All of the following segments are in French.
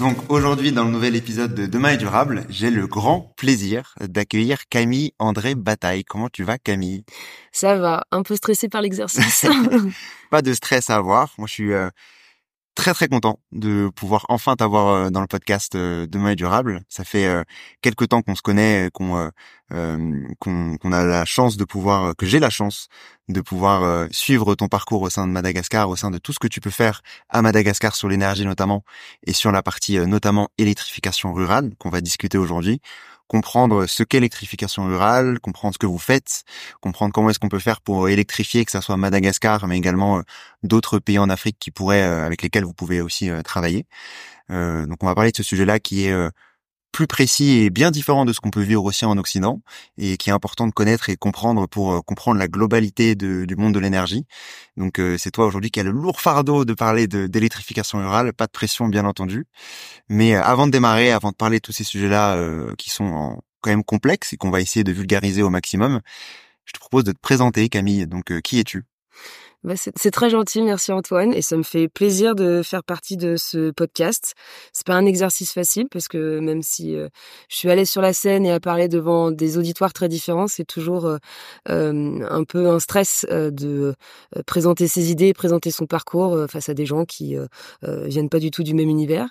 Donc aujourd'hui, dans le nouvel épisode de Demain est durable, j'ai le grand plaisir d'accueillir Camille André Bataille. Comment tu vas Camille? Ça va, un peu stressé par l'exercice. Pas de stress à avoir. Moi, je suis euh, très très content de pouvoir enfin t'avoir euh, dans le podcast euh, Demain est durable. Ça fait euh, quelques temps qu'on se connaît, qu'on qu'on a la chance de pouvoir, que j'ai la chance de pouvoir suivre ton parcours au sein de Madagascar, au sein de tout ce que tu peux faire à Madagascar sur l'énergie notamment et sur la partie notamment électrification rurale qu'on va discuter aujourd'hui comprendre ce qu'est l'électrification rurale, comprendre ce que vous faites, comprendre comment est-ce qu'on peut faire pour électrifier, que ça soit Madagascar, mais également euh, d'autres pays en Afrique qui pourraient, euh, avec lesquels vous pouvez aussi euh, travailler. donc on va parler de ce sujet-là qui est plus précis et bien différent de ce qu'on peut vivre aussi en Occident et qui est important de connaître et comprendre pour euh, comprendre la globalité du monde de l'énergie. Donc euh, c'est toi aujourd'hui qui as le lourd fardeau de parler d'électrification rurale, pas de pression bien entendu. Mais euh, avant de démarrer, avant de parler de tous ces sujets-là qui sont quand même complexes et qu'on va essayer de vulgariser au maximum, je te propose de te présenter Camille. Donc qui es-tu? Bah, c'est très gentil, merci Antoine, et ça me fait plaisir de faire partie de ce podcast. C'est pas un exercice facile parce que même si euh, je suis allée sur la scène et à parler devant des auditoires très différents, c'est toujours euh, euh, un peu un stress de présenter ses idées, présenter son parcours face à des gens qui viennent pas du tout du même univers.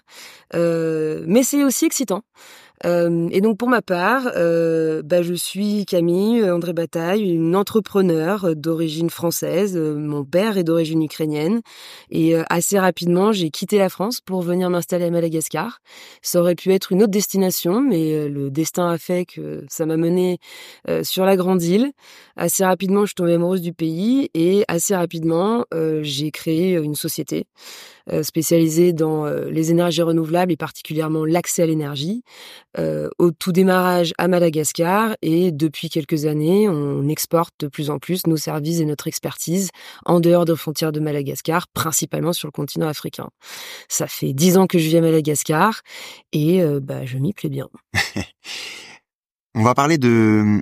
mais c'est aussi excitant. Euh, et donc pour ma part, euh, bah, je suis Camille euh, André Bataille, une entrepreneur d'origine française. Mon père est d'origine ukrainienne et assez rapidement j'ai quitté la France pour venir m'installer à Madagascar. Ça aurait pu être une autre destination, mais le destin a fait que ça m'a mené sur la grande île. Assez rapidement, je suis tombée amoureuse du pays et assez rapidement, j'ai créé une société euh, spécialisée dans euh, les énergies renouvelables et particulièrement l'accès à l'énergie, euh, au tout démarrage à Madagascar et depuis quelques années, on exporte de plus en plus nos services et notre expertise en dehors des frontières de Madagascar, principalement sur le continent africain. Ça fait dix ans que je vis à Madagascar et bah, je m'y plais bien. on va parler de,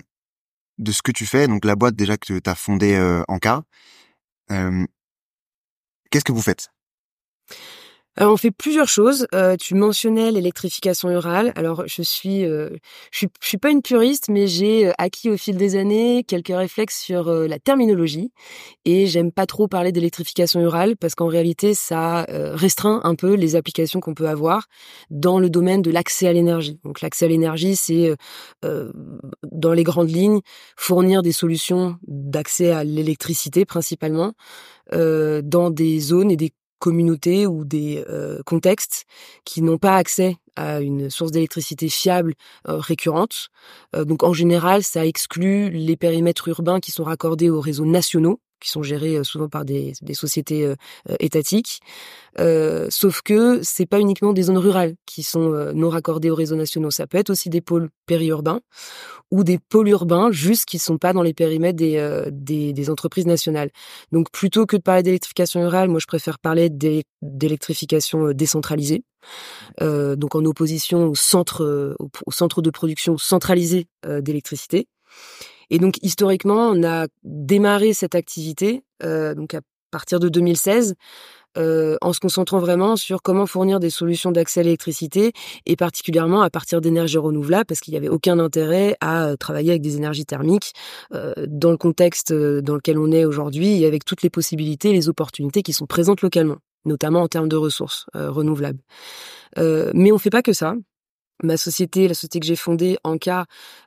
de ce que tu fais, donc la boîte déjà que tu as fondée en cas. Qu'est-ce que vous faites? Alors, on fait plusieurs choses. Euh, tu mentionnais l'électrification rurale. Alors, je suis, euh, je suis, je suis pas une puriste, mais j'ai euh, acquis au fil des années quelques réflexes sur la terminologie. Et j'aime pas trop parler d'électrification rurale parce qu'en réalité, ça restreint un peu les applications qu'on peut avoir dans le domaine de l'accès à l'énergie. Donc, l'accès à l'énergie, c'est dans les grandes lignes fournir des solutions d'accès à l'électricité principalement dans des zones et des communautés ou des euh, contextes qui n'ont pas accès à une source d'électricité fiable euh, récurrente. Euh, donc en général, ça exclut les périmètres urbains qui sont raccordés aux réseaux nationaux qui sont gérés souvent par des, des sociétés étatiques. sauf que c'est pas uniquement des zones rurales qui sont non raccordées aux réseaux nationaux. Ça peut être aussi des pôles périurbains ou des pôles urbains juste qui sont pas dans les périmètres des, des, des entreprises nationales. Donc plutôt que de parler d'électrification rurale, moi je préfère parler d'électrification décentralisée. Euh, donc en opposition au centre, au centre de production centralisé d'électricité. Et donc historiquement, on a démarré cette activité euh, donc à partir de 2016 euh, en se concentrant vraiment sur comment fournir des solutions d'accès à l'électricité et particulièrement à partir d'énergies renouvelables parce qu'il n'y avait aucun intérêt à euh, travailler avec des énergies thermiques euh, dans le contexte euh, dans lequel on est aujourd'hui et avec toutes les possibilités les opportunités qui sont présentes localement notamment en termes de ressources euh, renouvelables. mais on fait pas que ça ma société, la société que j'ai fondée, Anka,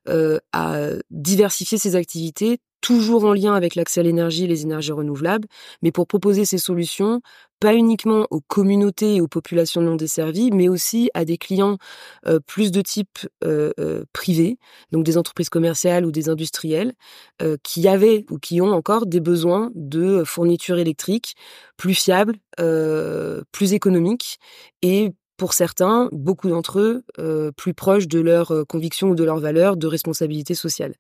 euh, a diversifié ses activités, toujours en lien avec l'accès à l'énergie et les énergies renouvelables, mais pour proposer ces solutions, pas uniquement aux communautés et aux populations non desservies, mais aussi à des clients euh, plus de type euh, euh, privé, donc des entreprises commerciales ou des industriels, qui avaient ou qui ont encore des besoins de fourniture électrique plus fiable, plus économique et pour certains, beaucoup d'entre eux, euh, plus proches de leurs euh, convictions ou de leurs valeurs de responsabilité sociale.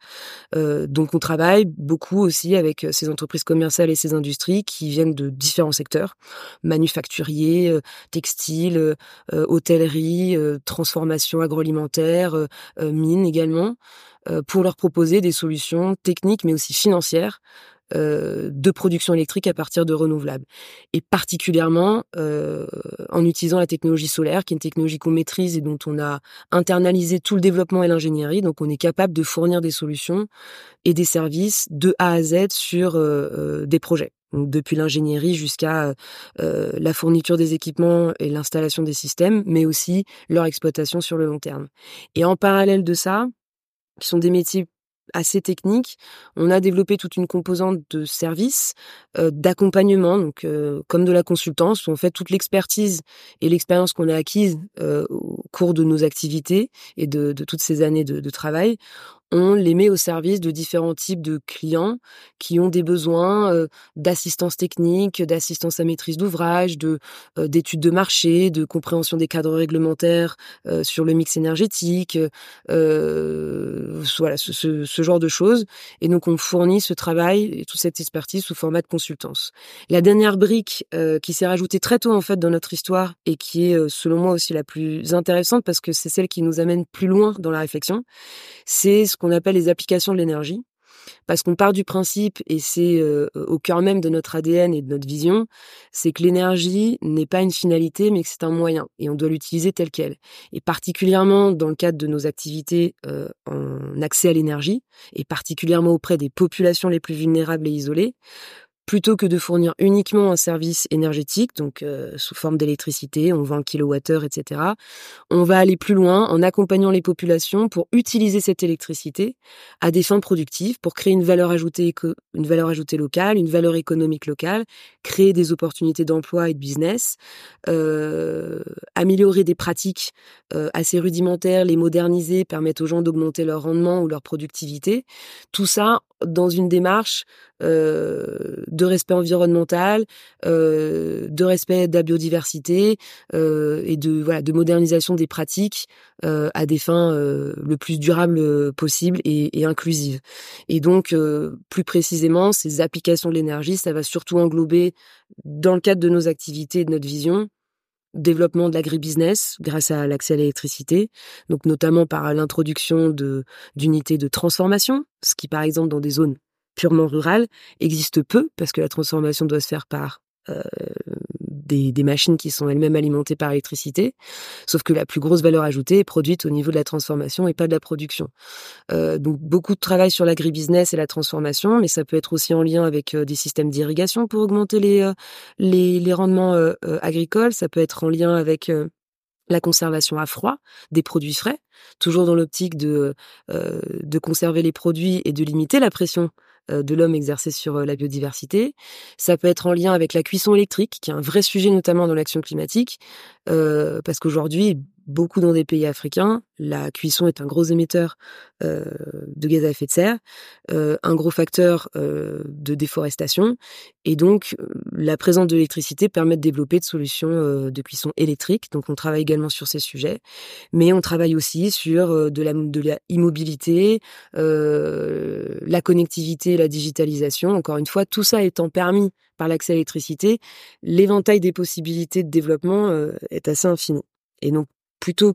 Euh, donc on travaille beaucoup aussi avec ces entreprises commerciales et ces industries qui viennent de différents secteurs, manufacturiers, textiles, hôtellerie, transformation agroalimentaire, mines également, pour leur proposer des solutions techniques mais aussi financières euh, de production électrique à partir de renouvelables. Et particulièrement euh, en utilisant la technologie solaire, qui est une technologie qu'on maîtrise et dont on a internalisé tout le développement et l'ingénierie. Donc on est capable de fournir des solutions et des services de A à Z sur euh, euh des projets. Donc depuis l'ingénierie jusqu'à euh, la fourniture des équipements et l'installation des systèmes, mais aussi leur exploitation sur le long terme. Et en parallèle de ça, qui sont des métiers assez technique. On a développé toute une composante de service, euh, d'accompagnement, euh, comme de la consultance, on fait toute l'expertise et l'expérience qu'on a acquise euh, au cours de nos activités et de, toutes ces années de travail on les met au service de différents types de clients qui ont des besoins euh, d'assistance technique, d'assistance à maîtrise d'ouvrage, euh, d'études de marché, de compréhension des cadres réglementaires euh, sur le mix énergétique, voilà ce, ce, ce, genre de choses. Et donc on fournit ce travail et toute cette expertise sous format de consultance. La dernière brique qui s'est rajoutée très tôt en fait dans notre histoire et qui est selon moi aussi la plus intéressante parce que c'est celle qui nous amène plus loin dans la réflexion, c'est ce qu'on appelle les applications de l'énergie. Parce qu'on part du principe, et c'est euh, au cœur même de notre ADN et de notre vision, c'est que l'énergie n'est pas une finalité, mais que c'est un moyen, et on doit l'utiliser tel quel. Et particulièrement dans le cadre de nos activités euh, en accès à l'énergie, et particulièrement auprès des populations les plus vulnérables et isolées, plutôt que de fournir uniquement un service énergétique, donc euh, sous forme d'électricité, on vend kilowattheure, etc. On va aller plus loin en accompagnant les populations pour utiliser cette électricité à des fins productives, pour créer une valeur ajoutée, une valeur ajoutée locale, une valeur économique locale, créer des opportunités d'emploi et de business, euh, améliorer des pratiques euh, assez rudimentaires, les moderniser, permettre aux gens d'augmenter leur rendement ou leur productivité. Tout ça dans une démarche euh, de respect environnemental, euh, de respect de la biodiversité euh, et de voilà de modernisation des pratiques euh, à des fins euh, le plus durables possible et, et inclusives. Et donc euh, plus précisément, ces applications de l'énergie, ça va surtout englober dans le cadre de nos activités et de notre vision développement de l'agribusiness grâce à l'accès à l'électricité, donc notamment par l'introduction de d'unités de transformation, ce qui par exemple dans des zones purement rurales existe peu parce que la transformation doit se faire par euh, des, des, machines qui sont elles-mêmes alimentées par l'électricité, sauf que la plus grosse valeur ajoutée est produite au niveau de la transformation et pas de la production. Euh, donc beaucoup de travail sur l'agribusiness et la transformation, mais ça peut être aussi en lien avec euh, des systèmes d'irrigation pour augmenter les, euh, les, les, rendements euh, euh, agricoles, ça peut être en lien avec la conservation à froid des produits frais, toujours dans l'optique de, de conserver les produits et de limiter la pression euh, de l'homme exercé sur euh, la biodiversité. Ça peut être en lien avec la cuisson électrique, qui est un vrai sujet notamment dans l'action climatique, euh, parce qu'aujourd'hui, beaucoup dans des pays africains. La cuisson est un gros émetteur euh, de gaz à effet de serre, euh, un gros facteur euh, de déforestation, et donc la présence de l'électricité permet de développer de solutions de cuisson électrique. Donc on travaille également sur ces sujets, mais on travaille aussi sur de la de la la connectivité, la digitalisation. Encore une fois, tout ça étant permis par l'accès à l'électricité, l'éventail des possibilités de développement est assez infini. Et donc plutôt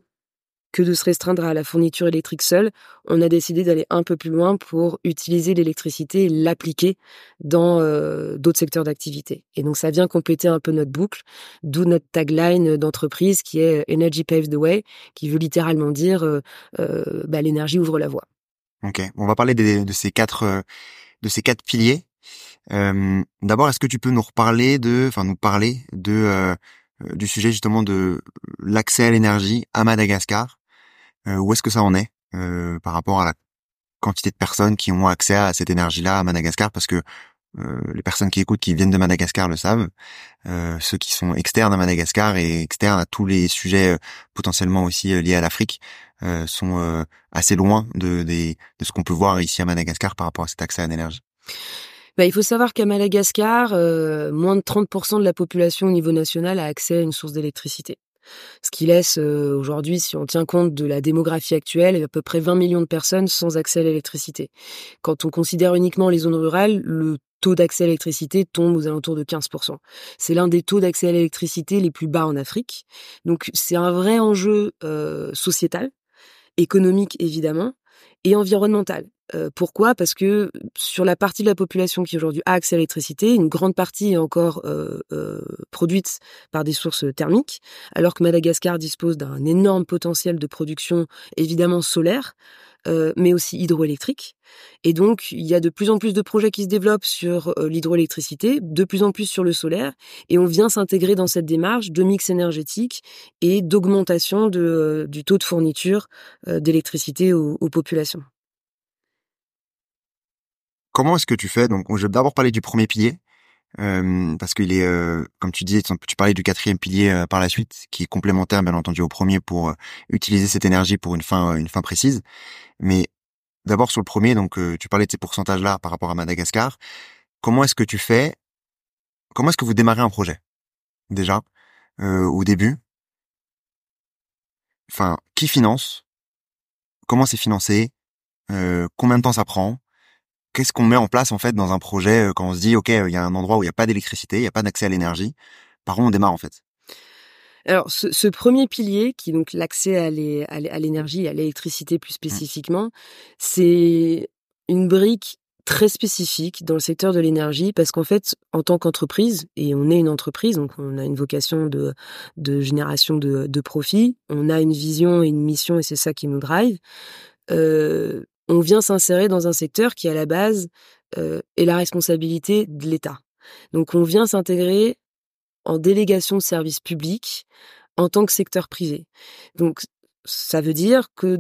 que de se restreindre à la fourniture électrique seule, on a décidé d'aller un peu plus loin pour utiliser l'électricité et l'appliquer dans euh, d'autres secteurs d'activité. Et donc ça vient compléter un peu notre boucle, d'où notre tagline d'entreprise qui est Energy Paves the Way, qui veut littéralement dire euh, euh, bah, l'énergie ouvre la voie. Ok, on va parler de ces quatre de ces quatre piliers. D'abord, est-ce que tu peux nous reparler de, enfin nous parler de du sujet justement de l'accès à l'énergie à Madagascar euh, où est-ce que ça en est euh, par rapport à la quantité de personnes qui ont accès à cette énergie-là à Madagascar? Parce que euh, les personnes qui écoutent, qui viennent de Madagascar le savent. ceux qui sont externes à Madagascar et externes à tous les sujets potentiellement aussi liés à l'Afrique sont assez loin de, de ce qu'on peut voir ici à Madagascar par rapport à cet accès à l'énergie. Bah, il faut savoir qu'à Madagascar, moins de 30% de la population au niveau national a accès à une source d'électricité. Ce qui laisse euh, aujourd'hui, si on tient compte de la démographie actuelle, à peu près 20 millions de personnes sans accès à l'électricité. Quand on considère uniquement les zones rurales, le taux d'accès à l'électricité tombe aux alentours de 15%. C'est l'un des taux d'accès à l'électricité les plus bas en Afrique. Donc c'est un vrai enjeu euh, sociétal, économique évidemment, et environnemental. Euh, pourquoi? Parce que sur la partie de la population qui aujourd'hui a accès à l'électricité, une grande partie est encore euh, euh, produite par des sources thermiques, alors que Madagascar dispose d'un énorme potentiel de production évidemment solaire, mais aussi hydroélectrique. Et donc, il y a de plus en plus de projets qui se développent sur l'hydroélectricité, de plus en plus sur le solaire, et on vient s'intégrer dans cette démarche de mix énergétique et d'augmentation du taux de fourniture d'électricité aux populations. Comment est-ce que tu fais? Donc, je vais d'abord parler du premier pilier, euh, parce qu'il est, euh, comme tu disais, tu parlais du quatrième pilier euh, par la suite, qui est complémentaire, bien entendu, au premier pour utiliser cette énergie pour une fin, une fin précise. Mais d'abord sur le premier, donc tu parlais de ces pourcentages-là par rapport à Madagascar. Comment est-ce que tu fais? Comment est-ce que vous démarrez un projet? Déjà au début? Enfin, qui finance? Comment c'est financé? Combien de temps ça prend? Qu'est-ce qu'on met en place en fait dans un projet euh, quand on se dit ok il y a un endroit où il n'y a pas d'électricité, il n'y a pas d'accès à l'énergie, par où on démarre en fait? Alors, ce, premier pilier, qui est donc l'accès à l'énergie, à l'électricité plus mmh. spécifiquement, c'est une brique très spécifique dans le secteur de l'énergie parce qu'en fait, en tant qu'entreprise, et on est une entreprise, donc on a une vocation de, de génération de, de profit, on a une vision et une mission et c'est ça qui nous drive. Euh, on vient s'insérer dans un secteur qui, à la base, euh, est la responsabilité de l'État. Donc on vient s'intégrer en délégation de services publics en tant que secteur privé. Donc ça veut dire que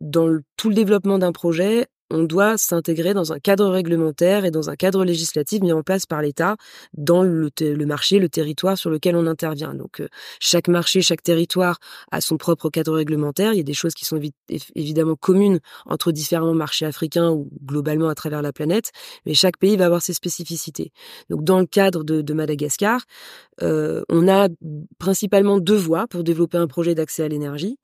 dans tout le développement d'un projet, on doit s'intégrer dans un cadre réglementaire et dans un cadre législatif mis en place par l'État dans le, marché, le territoire sur lequel on intervient. Donc euh, chaque marché, chaque territoire a son propre cadre réglementaire. Il y a des choses qui sont évidemment communes entre différents marchés africains ou globalement à travers la planète, mais chaque pays va avoir ses spécificités. Donc dans le cadre de, Madagascar, euh, on a principalement deux voies pour développer un projet d'accès à l'énergie.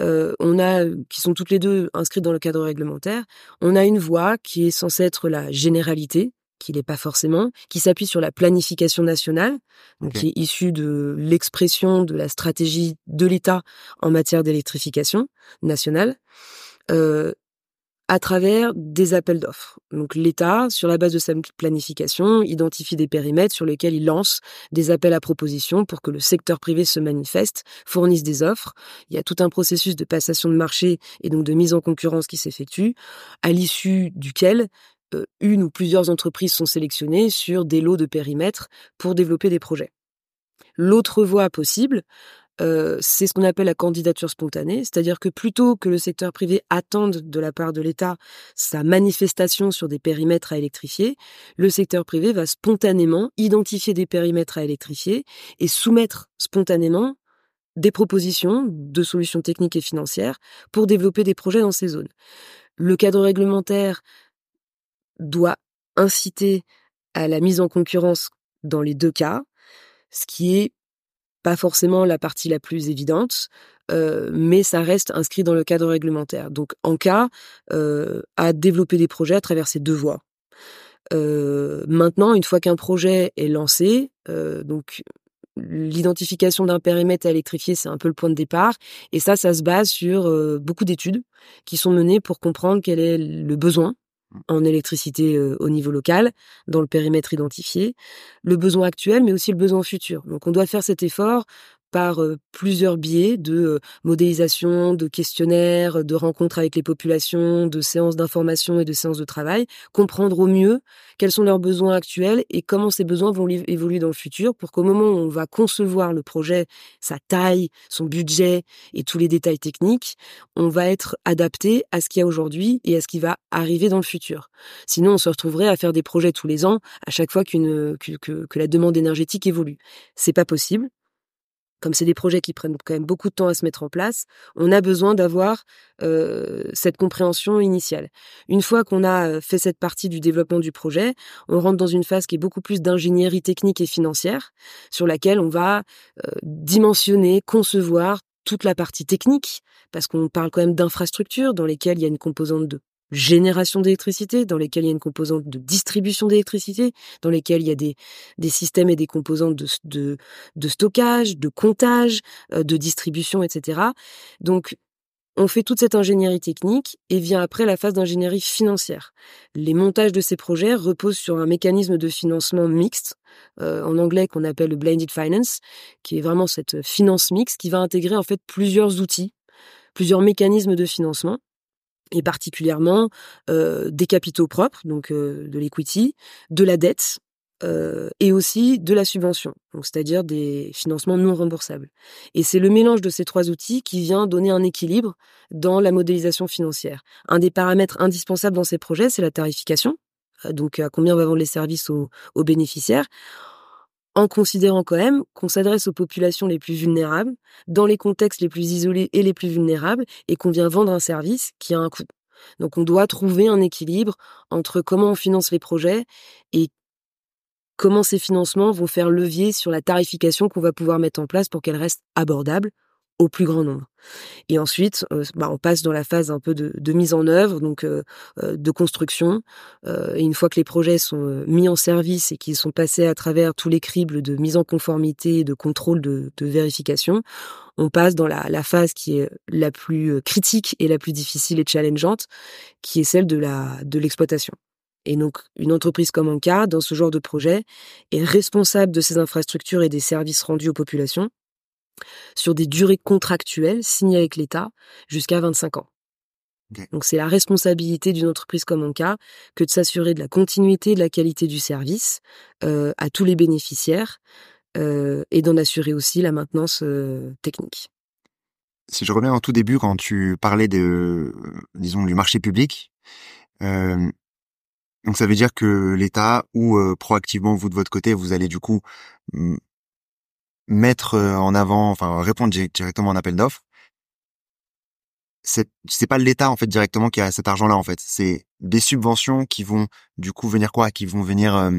Euh, on a, qui sont toutes les deux inscrites dans le cadre réglementaire, on a une voie qui est censée être la généralité, qui n'est pas forcément, qui s'appuie sur la planification nationale, donc qui est issue de l'expression de la stratégie de l'État en matière d'électrification nationale. Euh, à travers des appels d'offres. Donc l'État, sur la base de sa planification, identifie des périmètres sur lesquels il lance des appels à propositions pour que le secteur privé se manifeste, fournisse des offres. Il y a tout un processus de passation de marché et donc de mise en concurrence qui s'effectue, à l'issue duquel euh, une ou plusieurs entreprises sont sélectionnées sur des lots de périmètres pour développer des projets. L'autre voie possible, c'est ce qu'on appelle la candidature spontanée, c'est-à-dire que plutôt que le secteur privé attende de la part de l'État sa manifestation sur des périmètres à électrifier, le secteur privé va spontanément identifier des périmètres à électrifier et soumettre spontanément des propositions de solutions techniques et financières pour développer des projets dans ces zones. Le cadre réglementaire doit inciter à la mise en concurrence dans les deux cas, ce qui est pas forcément la partie la plus évidente, euh, mais ça reste inscrit dans le cadre réglementaire. Donc en cas euh, à développer des projets à travers ces deux voies. Euh, maintenant, une fois qu'un projet est lancé, donc l'identification d'un périmètre à électrifier, c'est un peu le point de départ. Et ça, ça se base sur beaucoup d'études qui sont menées pour comprendre quel est le besoin en électricité au niveau local, dans le périmètre identifié, le besoin actuel, mais aussi le besoin futur. Donc on doit faire cet effort par plusieurs biais de modélisation, de questionnaires, de rencontres avec les populations, de séances d'information et de séances de travail, comprendre au mieux quels sont leurs besoins actuels et comment ces besoins vont évoluer dans le futur pour qu'au moment où on va concevoir le projet, sa taille, son budget et tous les détails techniques, on va être adapté à ce qu'il y a aujourd'hui et à ce qui va arriver dans le futur. Sinon, on se retrouverait à faire des projets tous les ans à chaque fois qu'une que, que, la demande énergétique évolue. C'est pas possible comme c'est des projets qui prennent quand même beaucoup de temps à se mettre en place, on a besoin d'avoir euh, cette compréhension initiale. Une fois qu'on a euh, fait cette partie du développement du projet, on rentre dans une phase qui est beaucoup plus d'ingénierie technique et financière, sur laquelle on va euh, dimensionner, concevoir toute la partie technique, parce qu'on parle quand même d'infrastructures dans lesquelles il y a une composante de génération d'électricité, dans lesquelles il y a une composante de distribution d'électricité, dans lesquelles il y a des, des systèmes et des composantes de, de, stockage, de comptage, euh, de distribution, etc. Donc, on fait toute cette ingénierie technique et vient après la phase d'ingénierie financière. Les montages de ces projets reposent sur un mécanisme de financement mixte, euh, en anglais qu'on appelle le blended finance, qui est vraiment cette finance mixte qui va intégrer en fait plusieurs outils, plusieurs mécanismes de financement et particulièrement euh, des capitaux propres, donc euh, de l'equity, de la dette euh, et aussi de la subvention, donc c'est-à-dire des financements non remboursables. Et c'est le mélange de ces trois outils qui vient donner un équilibre dans la modélisation financière. Un des paramètres indispensables dans ces projets, c'est la tarification, donc à combien on va vendre les services aux, aux bénéficiaires en considérant quand même qu'on s'adresse aux populations les plus vulnérables, dans les contextes les plus isolés et les plus vulnérables, et qu'on vient vendre un service qui a un coût. Donc on doit trouver un équilibre entre comment on finance les projets et comment ces financements vont faire levier sur la tarification qu'on va pouvoir mettre en place pour qu'elle reste abordable au plus grand nombre. Et ensuite, euh, bah, on passe dans la phase un peu de, mise en œuvre, donc euh, euh, de construction. et une fois que les projets sont mis en service et qu'ils sont passés à travers tous les cribles de mise en conformité, de contrôle, de, de vérification, on passe dans la, phase qui est la plus critique et la plus difficile et challengeante, qui est celle de l'exploitation. Et donc, une entreprise comme Anka, dans ce genre de projet, est responsable de ses infrastructures et des services rendus aux populations sur des durées contractuelles signées avec l'État jusqu'à 25 ans. Donc c'est la responsabilité d'une entreprise comme Anka que de s'assurer de la continuité de la qualité du service euh, à tous les bénéficiaires euh, et d'en assurer aussi la maintenance euh, technique. Si je reviens en tout début quand tu parlais de, disons, du marché public, donc ça veut dire que l'État ou proactivement vous de votre côté, vous allez du coup mettre euh, en avant, enfin répondre directement à un appel d'offres, c'est c'est pas l'État en fait directement qui a cet argent-là en fait, c'est des subventions qui vont du coup venir quoi, qui vont venir euh,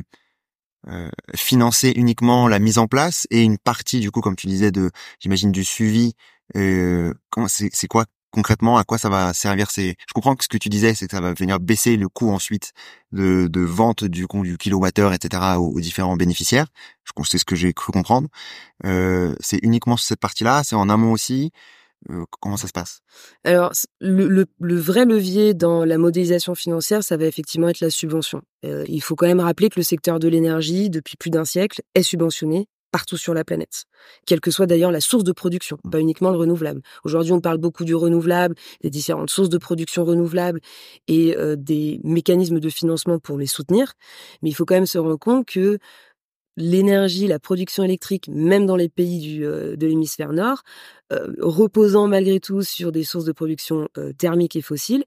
euh, financer uniquement la mise en place et une partie du coup comme tu disais de j'imagine du suivi. Euh, c'est c'est quoi concrètement à quoi ça va servir c'est je comprends que ce que tu disais c'est que ça va venir baisser le coût ensuite de, vente du du kilowattheure etc aux, différents bénéficiaires. Je c'est ce que j'ai cru comprendre. Euh, c'est uniquement sur cette partie là c'est en amont aussi. Euh, comment ça se passe? Alors, le, vrai levier dans la modélisation financière, ça va effectivement être la subvention. Euh, il faut quand même rappeler que le secteur de l'énergie, depuis plus d'un siècle, est subventionné partout sur la planète, quelle que soit d'ailleurs la source de production, pas uniquement le renouvelable. Aujourd'hui, on parle beaucoup du renouvelable, des différentes sources de production renouvelables et euh, des mécanismes de financement pour les soutenir, mais il faut quand même se rendre compte que l'énergie, la production électrique, même dans les pays euh, de l'hémisphère nord, euh, reposant malgré tout sur des sources de production thermiques et fossiles,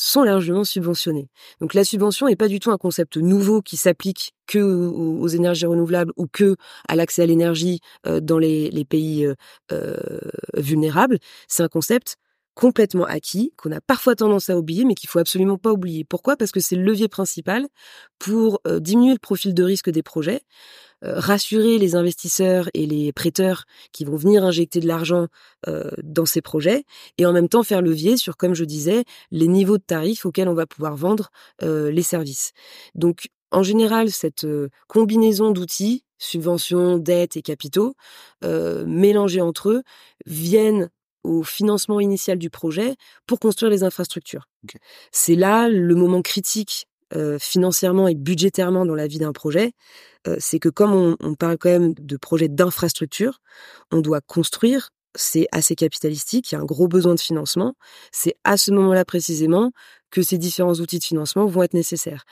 sont largement subventionnés. Donc la subvention n'est pas du tout un concept nouveau qui s'applique que aux, énergies renouvelables ou que à l'accès à l'énergie euh, dans les, pays euh, euh, vulnérables. C'est un concept complètement acquis, qu'on a parfois tendance à oublier, mais qu'il faut absolument pas oublier. Pourquoi? Parce que c'est le levier principal pour diminuer le profil de risque des projets, euh, rassurer les investisseurs et les prêteurs qui vont venir injecter de l'argent euh, dans ces projets et en même temps faire levier sur, comme je disais, les niveaux de tarifs auxquels on va pouvoir vendre euh, les services. Donc, en général, cette combinaison d'outils, subventions, dettes et capitaux, mélangés entre eux, viennent au financement initial du projet pour construire les infrastructures. C'est là le moment critique financièrement et budgétairement dans la vie d'un projet, c'est que comme on, parle quand même de projets d'infrastructure, on doit construire, c'est assez capitalistique, il y a un gros besoin de financement, c'est à ce moment-là précisément que ces différents outils de financement vont être nécessaires.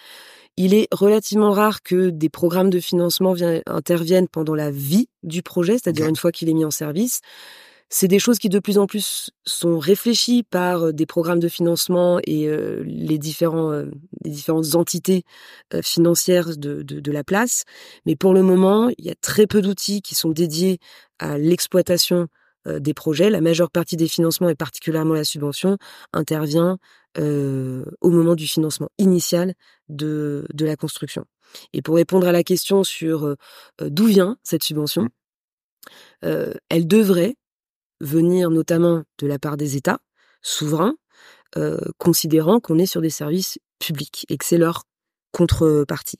Il est relativement rare que des programmes de financement interviennent pendant la vie du projet, c'est-à-dire une fois qu'il est mis en service. C'est des choses qui de plus en plus sont réfléchies par des programmes de financement et les différents les différentes entités financières de, de, de, la place. Mais pour le moment, il y a très peu d'outils qui sont dédiés à l'exploitation des projets. La majeure partie des financements et particulièrement la subvention intervient au moment du financement initial de, de la construction. Et pour répondre à la question sur d'où vient cette subvention, mmh. elle devrait venir notamment de la part des États souverains, euh, considérant qu'on est sur des services publics et que c'est leur contrepartie.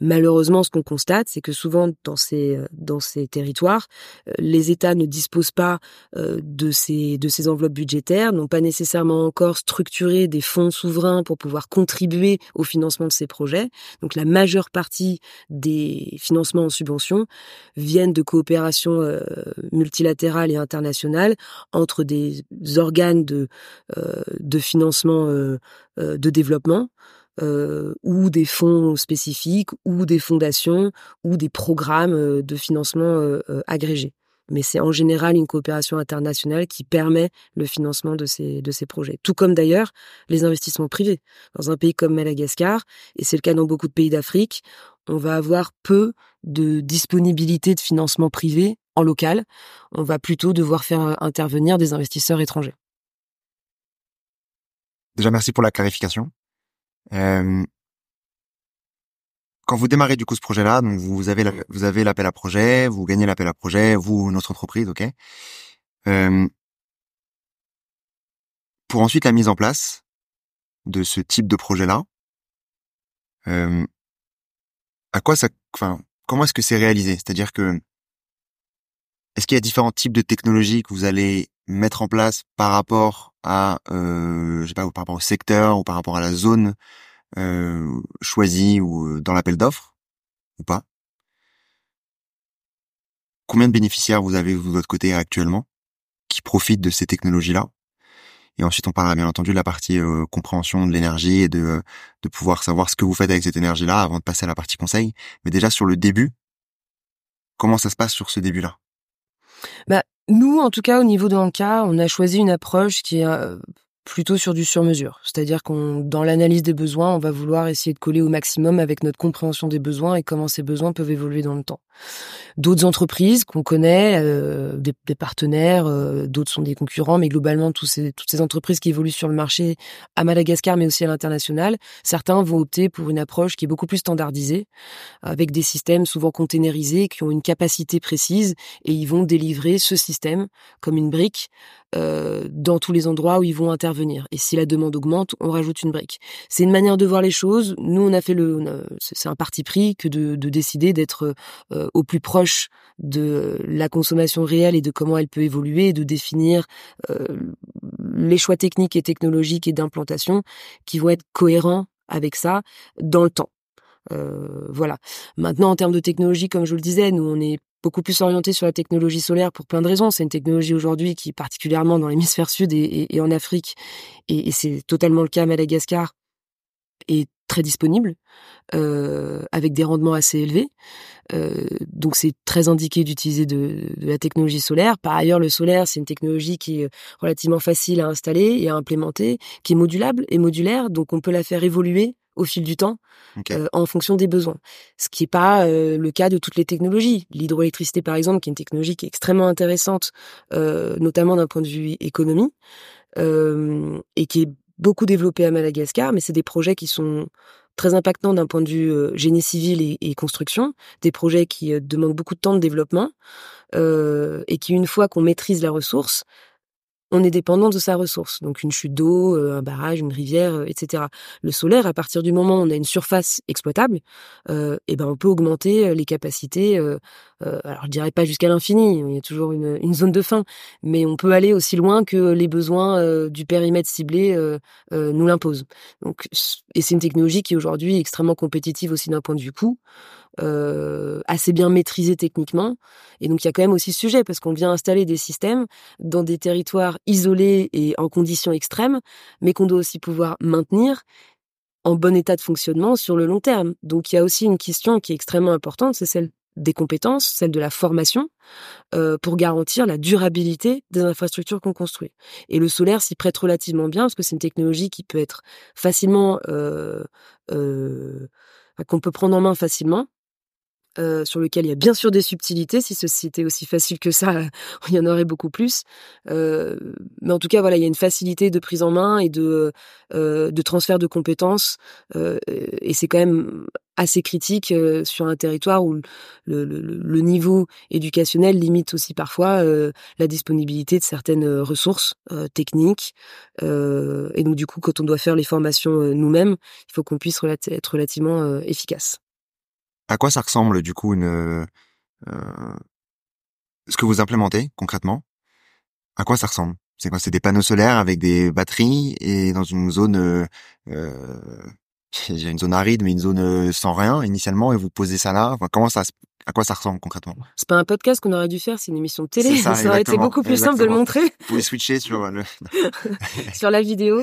Malheureusement, ce qu'on constate, c'est que souvent dans ces euh, dans ces territoires, euh, les États ne disposent pas euh, de ces de ces enveloppes budgétaires, n'ont pas nécessairement encore structuré des fonds souverains pour pouvoir contribuer au financement de ces projets. Donc la majeure partie des financements en subvention viennent de coopérations multilatérales et internationales entre des organes de de financement de développement euh, ou des fonds spécifiques, ou des fondations, ou des programmes euh, de financement euh, agrégés. Mais c'est en général une coopération internationale qui permet le financement de ces, de ces projets. Tout comme d'ailleurs les investissements privés. Dans un pays comme Madagascar, et c'est le cas dans beaucoup de pays d'Afrique, on va avoir peu de disponibilité de financement privé en local. On va plutôt devoir faire intervenir des investisseurs étrangers. Déjà, merci pour la clarification. Euh, quand vous démarrez du coup ce projet-là, donc vous avez vous avez l'appel à projet, vous gagnez l'appel à projet, vous notre entreprise, ok? Euh, pour ensuite la mise en place de ce type de projet-là, euh, à quoi ça, enfin, comment est-ce que c'est réalisé? C'est-à-dire que est-ce qu'il y a différents types de technologies que vous allez mettre en place par rapport à, euh, je sais pas, par rapport au secteur ou par rapport à la zone euh, choisie ou euh, dans l'appel d'offres ou pas? Combien de bénéficiaires vous avez de votre côté actuellement qui profitent de ces technologies-là? Et ensuite, on parlera bien entendu de la partie euh, compréhension de l'énergie et de, de pouvoir savoir ce que vous faites avec cette énergie-là avant de passer à la partie conseil. Mais déjà sur le début, comment ça se passe sur ce début-là? Bah, nous, en tout cas, au niveau de l'ANCA, on a choisi une approche qui est euh, plutôt sur du sur-mesure. C'est-à-dire qu'on, dans l'analyse des besoins, on va vouloir essayer de coller au maximum avec notre compréhension des besoins et comment ces besoins peuvent évoluer dans le temps. D'autres entreprises qu'on connaît, euh, des, partenaires, euh, d'autres sont des concurrents, mais globalement, tous ces, toutes ces entreprises qui évoluent sur le marché à Madagascar, mais aussi à l'international, certains vont opter pour une approche qui est beaucoup plus standardisée, avec des systèmes souvent containerisés, qui ont une capacité précise, et ils vont délivrer ce système comme une brique euh, dans tous les endroits où ils vont intervenir. Et si la demande augmente, on rajoute une brique. C'est une manière de voir les choses. Nous, on a fait le, c'est un parti pris que de, de décider d'être euh, au plus proche de la consommation réelle et de comment elle peut évoluer, de définir euh, les choix techniques et technologiques et d'implantation qui vont être cohérents avec ça dans le temps. Euh, voilà. Maintenant, en termes de technologie, comme je le disais, nous, on est beaucoup plus orienté sur la technologie solaire pour plein de raisons. C'est une technologie aujourd'hui qui, particulièrement dans l'hémisphère sud et, en Afrique, et, c'est totalement le cas à Madagascar, est très disponible, euh, avec des rendements assez élevés. Euh, donc c'est très indiqué d'utiliser de, de, la technologie solaire. Par ailleurs, le solaire, c'est une technologie qui est relativement facile à installer et à implémenter, qui est modulable et modulaire, donc on peut la faire évoluer au fil du temps euh, en fonction des besoins. Ce qui n'est pas euh, le cas de toutes les technologies. L'hydroélectricité, par exemple, qui est une technologie qui est extrêmement intéressante, euh, notamment d'un point de vue économie, et qui est beaucoup développée à Madagascar, mais c'est des projets qui sont très impactants d'un point de vue génie civil et, et, construction, des projets qui demandent beaucoup de temps de développement, et qui, une fois qu'on maîtrise la ressource, on est dépendant de sa ressource. Donc une chute d'eau, euh, un barrage, une rivière, euh, etc. Le solaire, à partir du moment où on a une surface exploitable, euh, eh ben on peut augmenter les capacités. alors je dirais pas jusqu'à l'infini, il y a toujours une, zone de fin, mais on peut aller aussi loin que les besoins du périmètre ciblé nous l'imposent. Donc et c'est une technologie qui est aujourd'hui extrêmement compétitive aussi d'un point de vue coût. Euh, assez bien maîtrisé techniquement. Et donc il y a quand même aussi ce sujet parce qu'on vient installer des systèmes dans des territoires isolés et en conditions extrêmes, mais qu'on doit aussi pouvoir maintenir en bon état de fonctionnement sur le long terme. Donc il y a aussi une question qui est extrêmement importante, c'est celle des compétences, celle de la formation, euh, pour garantir la durabilité des infrastructures qu'on construit. Et le solaire s'y prête relativement bien parce que c'est une technologie qui peut être facilement, euh, euh, qu'on peut prendre en main facilement, euh, sur lequel il y a bien sûr des subtilités. Si ceci était aussi facile que ça, il y en aurait beaucoup plus. Euh, mais en tout cas, voilà, il y a une facilité de prise en main et de, euh, de transfert de compétences. et c'est quand même assez critique sur un territoire où le, le, le, niveau éducationnel limite aussi parfois la disponibilité de certaines ressources techniques. et donc du coup, quand on doit faire les formations nous-mêmes, il faut qu'on puisse être relativement efficace à quoi ça ressemble du coup une euh, ce que vous implémentez concrètement? À quoi ça ressemble? C'est quoi? C'est des panneaux solaires avec des batteries et dans une zone euh, euh une zone aride mais une zone euh, sans rien initialement et vous posez ça là? Comment ça se à quoi ça ressemble concrètement? C'est pas un podcast qu'on aurait dû faire, c'est une émission de télé. Ça, aurait été beaucoup plus simple de le montrer. Vous pouvez switcher sur le... sur la vidéo.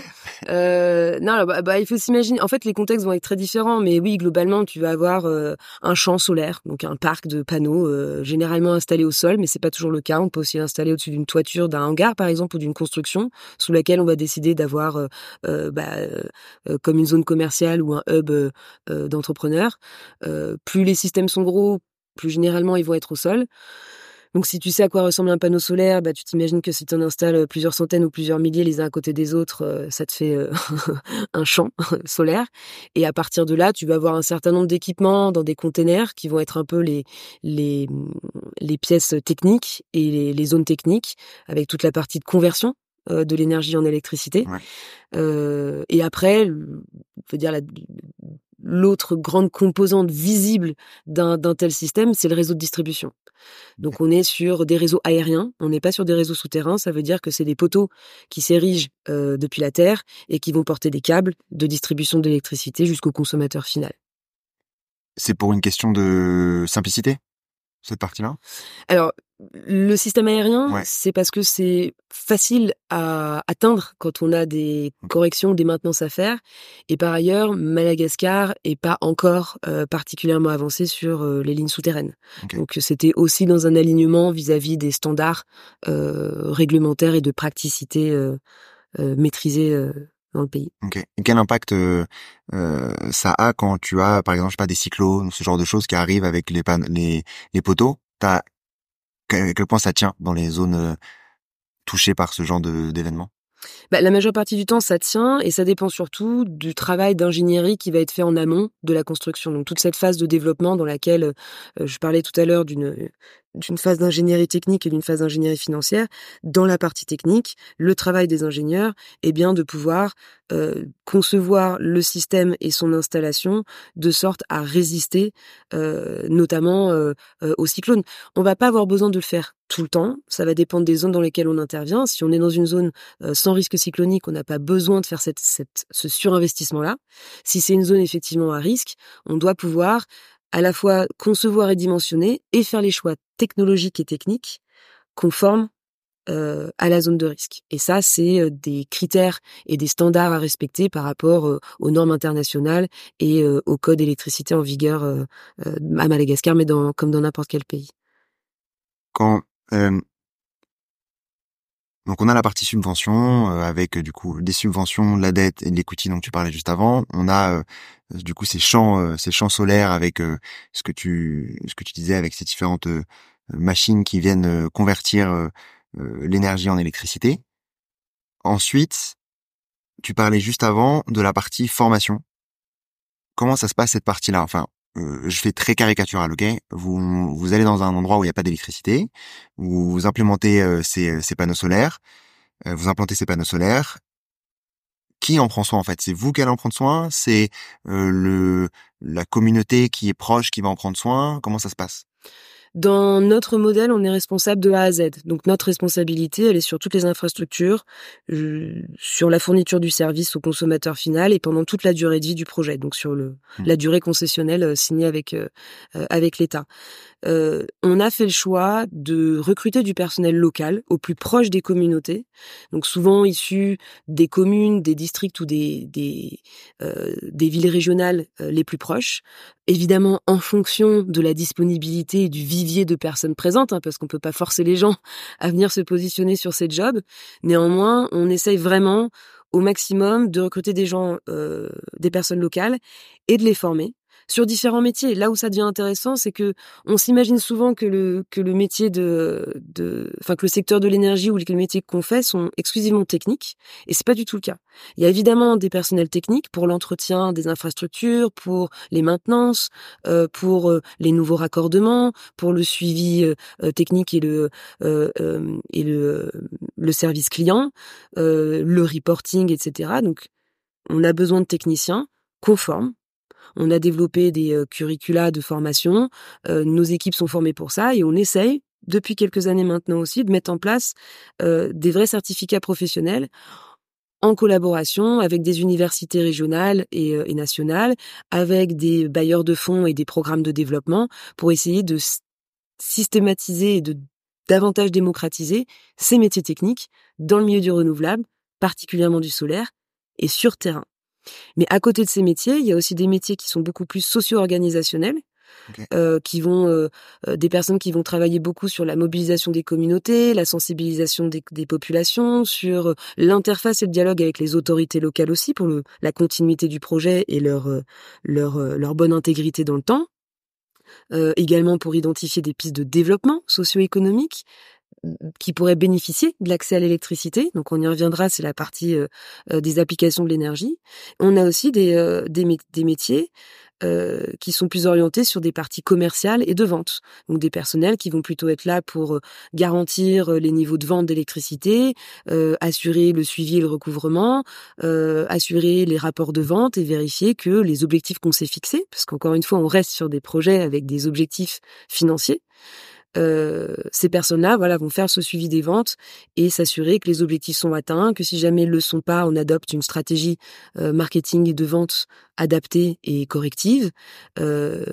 Euh, non, bah, bah, il faut s'imaginer. En fait, les contextes vont être très différents, mais oui, globalement, tu vas avoir euh, un champ solaire, donc un parc de panneaux, euh, généralement installé au sol, mais c'est pas toujours le cas. On peut aussi l'installer au-dessus d'une toiture d'un hangar, par exemple, ou d'une construction, sous laquelle on va décider d'avoir, euh, euh, bah, comme une zone commerciale ou un hub d'entrepreneurs. plus les systèmes sont gros, plus généralement, ils vont être au sol. Donc si tu sais à quoi ressemble un panneau solaire, bah, tu t'imagines que si tu en installes euh, plusieurs centaines ou plusieurs milliers les uns à côté des autres, euh, ça te fait euh, un champ solaire. Et à partir de là, tu vas avoir un certain nombre d'équipements dans des containers qui vont être un peu les, les, les pièces techniques et les, les zones techniques, avec toute la partie de conversion de l'énergie en électricité. Et après, je veux dire, la, l'autre grande composante visible d'un tel système, c'est le réseau de distribution. Donc on est sur des réseaux aériens, on n'est pas sur des réseaux souterrains, ça veut dire que c'est des poteaux qui s'érigent euh, depuis la Terre et qui vont porter des câbles de distribution d'électricité jusqu'au consommateur final. C'est pour une question de simplicité? Cette partie-là? Alors, le système aérien, c'est parce que c'est facile à atteindre quand on a des corrections, des maintenances à faire. Et par ailleurs, Madagascar est pas encore euh, particulièrement avancé sur euh, les lignes souterraines. Donc c'était aussi dans un alignement vis-à-vis des standards euh, réglementaires et de praticité maîtrisés dans le pays. Et quel impact ça a quand tu as, par exemple, je sais pas, des cyclones, ce genre de choses qui arrivent avec les, les, les poteaux? T'as à quel point ça tient dans les zones euh, touchées par ce genre d'événements bah, la majeure partie du temps, ça tient et ça dépend surtout du travail d'ingénierie qui va être fait en amont de la construction. Donc toute cette phase de développement dans laquelle euh, je parlais tout à l'heure d'une d'une phase d'ingénierie technique et d'une phase d'ingénierie financière. Dans la partie technique, le travail des ingénieurs est bien de pouvoir euh, concevoir le système et son installation de sorte à résister euh, notamment euh, aux cyclones. On va pas avoir besoin de le faire tout le temps, ça va dépendre des zones dans lesquelles on intervient. Si on est dans une zone sans risque cyclonique, on n'a pas besoin de faire cette, cette, ce surinvestissement-là. Si c'est une zone effectivement à risque, on doit pouvoir à la fois concevoir et dimensionner et faire les choix technologiques et techniques conformes à la zone de risque. Et ça, c'est des critères et des standards à respecter par rapport aux normes internationales et au code d'électricité en vigueur à Madagascar, mais dans, comme dans n'importe quel pays. Quand donc on a la partie subvention euh, avec du coup des subventions, la dette et l'equity dont tu parlais juste avant. On a euh, du coup ces champs euh, ces champs solaires avec ce que tu ce que tu disais avec ces différentes machines qui viennent convertir l'énergie en électricité. Ensuite, tu parlais juste avant de la partie formation. Comment ça se passe cette partie-là? Enfin, je fais très caricatural, ok Vous vous allez dans un endroit où il n'y a pas d'électricité, vous implémentez ces, ces, panneaux solaires, vous implantez ces panneaux solaires. Qui en prend soin en fait? C'est vous qui allez en prendre soin? C'est le la communauté qui est proche qui va en prendre soin? Comment ça se passe? Dans notre modèle, on est responsable de A à Z. Donc notre responsabilité, elle est sur toutes les infrastructures, sur la fourniture du service au consommateur final et pendant toute la durée de vie du projet, donc sur le, mmh. la durée concessionnelle euh, signée avec, euh, euh, avec l'État. Euh, on a fait le choix de recruter du personnel local au plus proche des communautés, donc souvent issus des communes, des districts ou des des, euh, des villes régionales euh, les plus proches. Évidemment, en fonction de la disponibilité et du vivier de personnes présentes, hein, parce qu'on peut pas forcer les gens à venir se positionner sur ces jobs. Néanmoins, on essaye vraiment au maximum de recruter des gens, des personnes locales et de les former sur différents métiers. Là où ça devient intéressant, c'est que on s'imagine souvent que le que le métier de de enfin que le secteur de l'énergie ou les métiers qu'on fait sont exclusivement techniques et c'est pas du tout le cas. Il y a évidemment des personnels techniques pour l'entretien des infrastructures, pour les maintenances, euh, pour euh, les nouveaux raccordements, pour le suivi euh, technique et le et le le service client, le reporting, etc. Donc on a besoin de techniciens conformes on a développé des euh, curricula de formation. Euh, nos équipes sont formées pour ça et on essaye depuis quelques années maintenant aussi de mettre en place euh, des vrais certificats professionnels en collaboration avec des universités régionales et, nationales, avec des bailleurs de fonds et des programmes de développement pour essayer de systématiser et de davantage démocratiser ces métiers techniques dans le milieu du renouvelable, particulièrement du solaire, et sur terrain. Mais à côté de ces métiers, il y a aussi des métiers qui sont beaucoup plus socio-organisationnels, euh, qui vont euh, euh, des personnes qui vont travailler beaucoup sur la mobilisation des communautés, la sensibilisation des, populations, sur l'interface et le dialogue avec les autorités locales aussi pour le, la continuité du projet et leur leur leur bonne intégrité dans le temps. également pour identifier des pistes de développement socio-économique, qui pourraient bénéficier de l'accès à l'électricité. Donc on y reviendra, c'est la partie euh, euh, des applications de l'énergie. On a aussi des, euh, des, métiers qui sont plus orientés sur des parties commerciales et de vente. Donc des personnels qui vont plutôt être là pour garantir les niveaux de vente d'électricité, assurer le suivi et le recouvrement, assurer les rapports de vente et vérifier que les objectifs qu'on s'est fixés, parce qu'encore une fois on reste sur des projets avec des objectifs financiers, euh, ces personnes-là, voilà, vont faire ce suivi des ventes et s'assurer que les objectifs sont atteints, que si jamais ils le sont pas, on adopte une stratégie euh, marketing et de vente adaptée et corrective. Euh,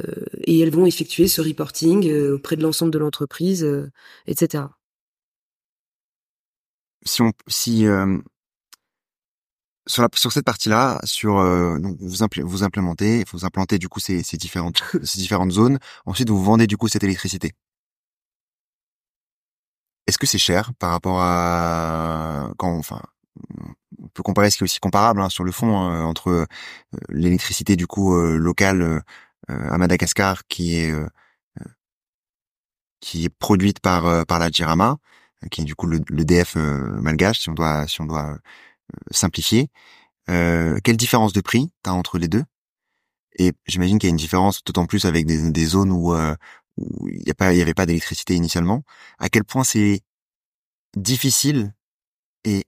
et elles vont effectuer ce reporting auprès de l'ensemble de l'entreprise, etc. Si on, si sur, la, sur cette partie-là, sur donc vous, vous implémentez, vous implantez du coup ces, ces différentes ces différentes zones. Ensuite, vous vendez du coup cette électricité. Est-ce que c'est cher par rapport à quand enfin on peut comparer ce qui est aussi comparable hein, sur le fond hein, entre euh, l'électricité du coup euh, locale euh, à Madagascar qui est qui est produite par par la Jirama qui est du coup le, le DF malgache si on doit si on doit simplifier. Quelle différence de prix t'as entre les deux? Et j'imagine qu'il y a une différence d'autant plus avec des, des zones où où il n'y y avait pas d'électricité initialement, à quel point c'est difficile et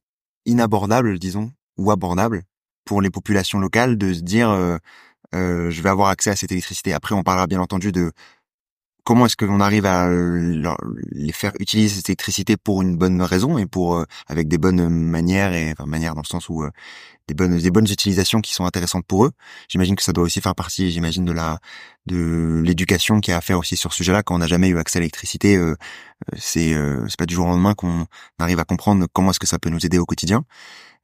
inabordable, disons, ou abordable pour les populations locales de se dire, euh, euh, je vais avoir accès à cette électricité. Après, on parlera bien entendu de comment est-ce qu'on arrive à les faire utiliser cette électricité pour une bonne raison et pour avec des bonnes manières et enfin manières dans le sens où des bonnes des bonnes utilisations qui sont intéressantes pour eux. J'imagine que ça doit aussi faire partie, j'imagine de la de l'éducation qui a à faire aussi sur ce sujet-là. Quand on n'a jamais eu accès à l'électricité, euh, c'est euh, c'est pas du jour au lendemain qu'on arrive à comprendre comment est-ce que ça peut nous aider au quotidien.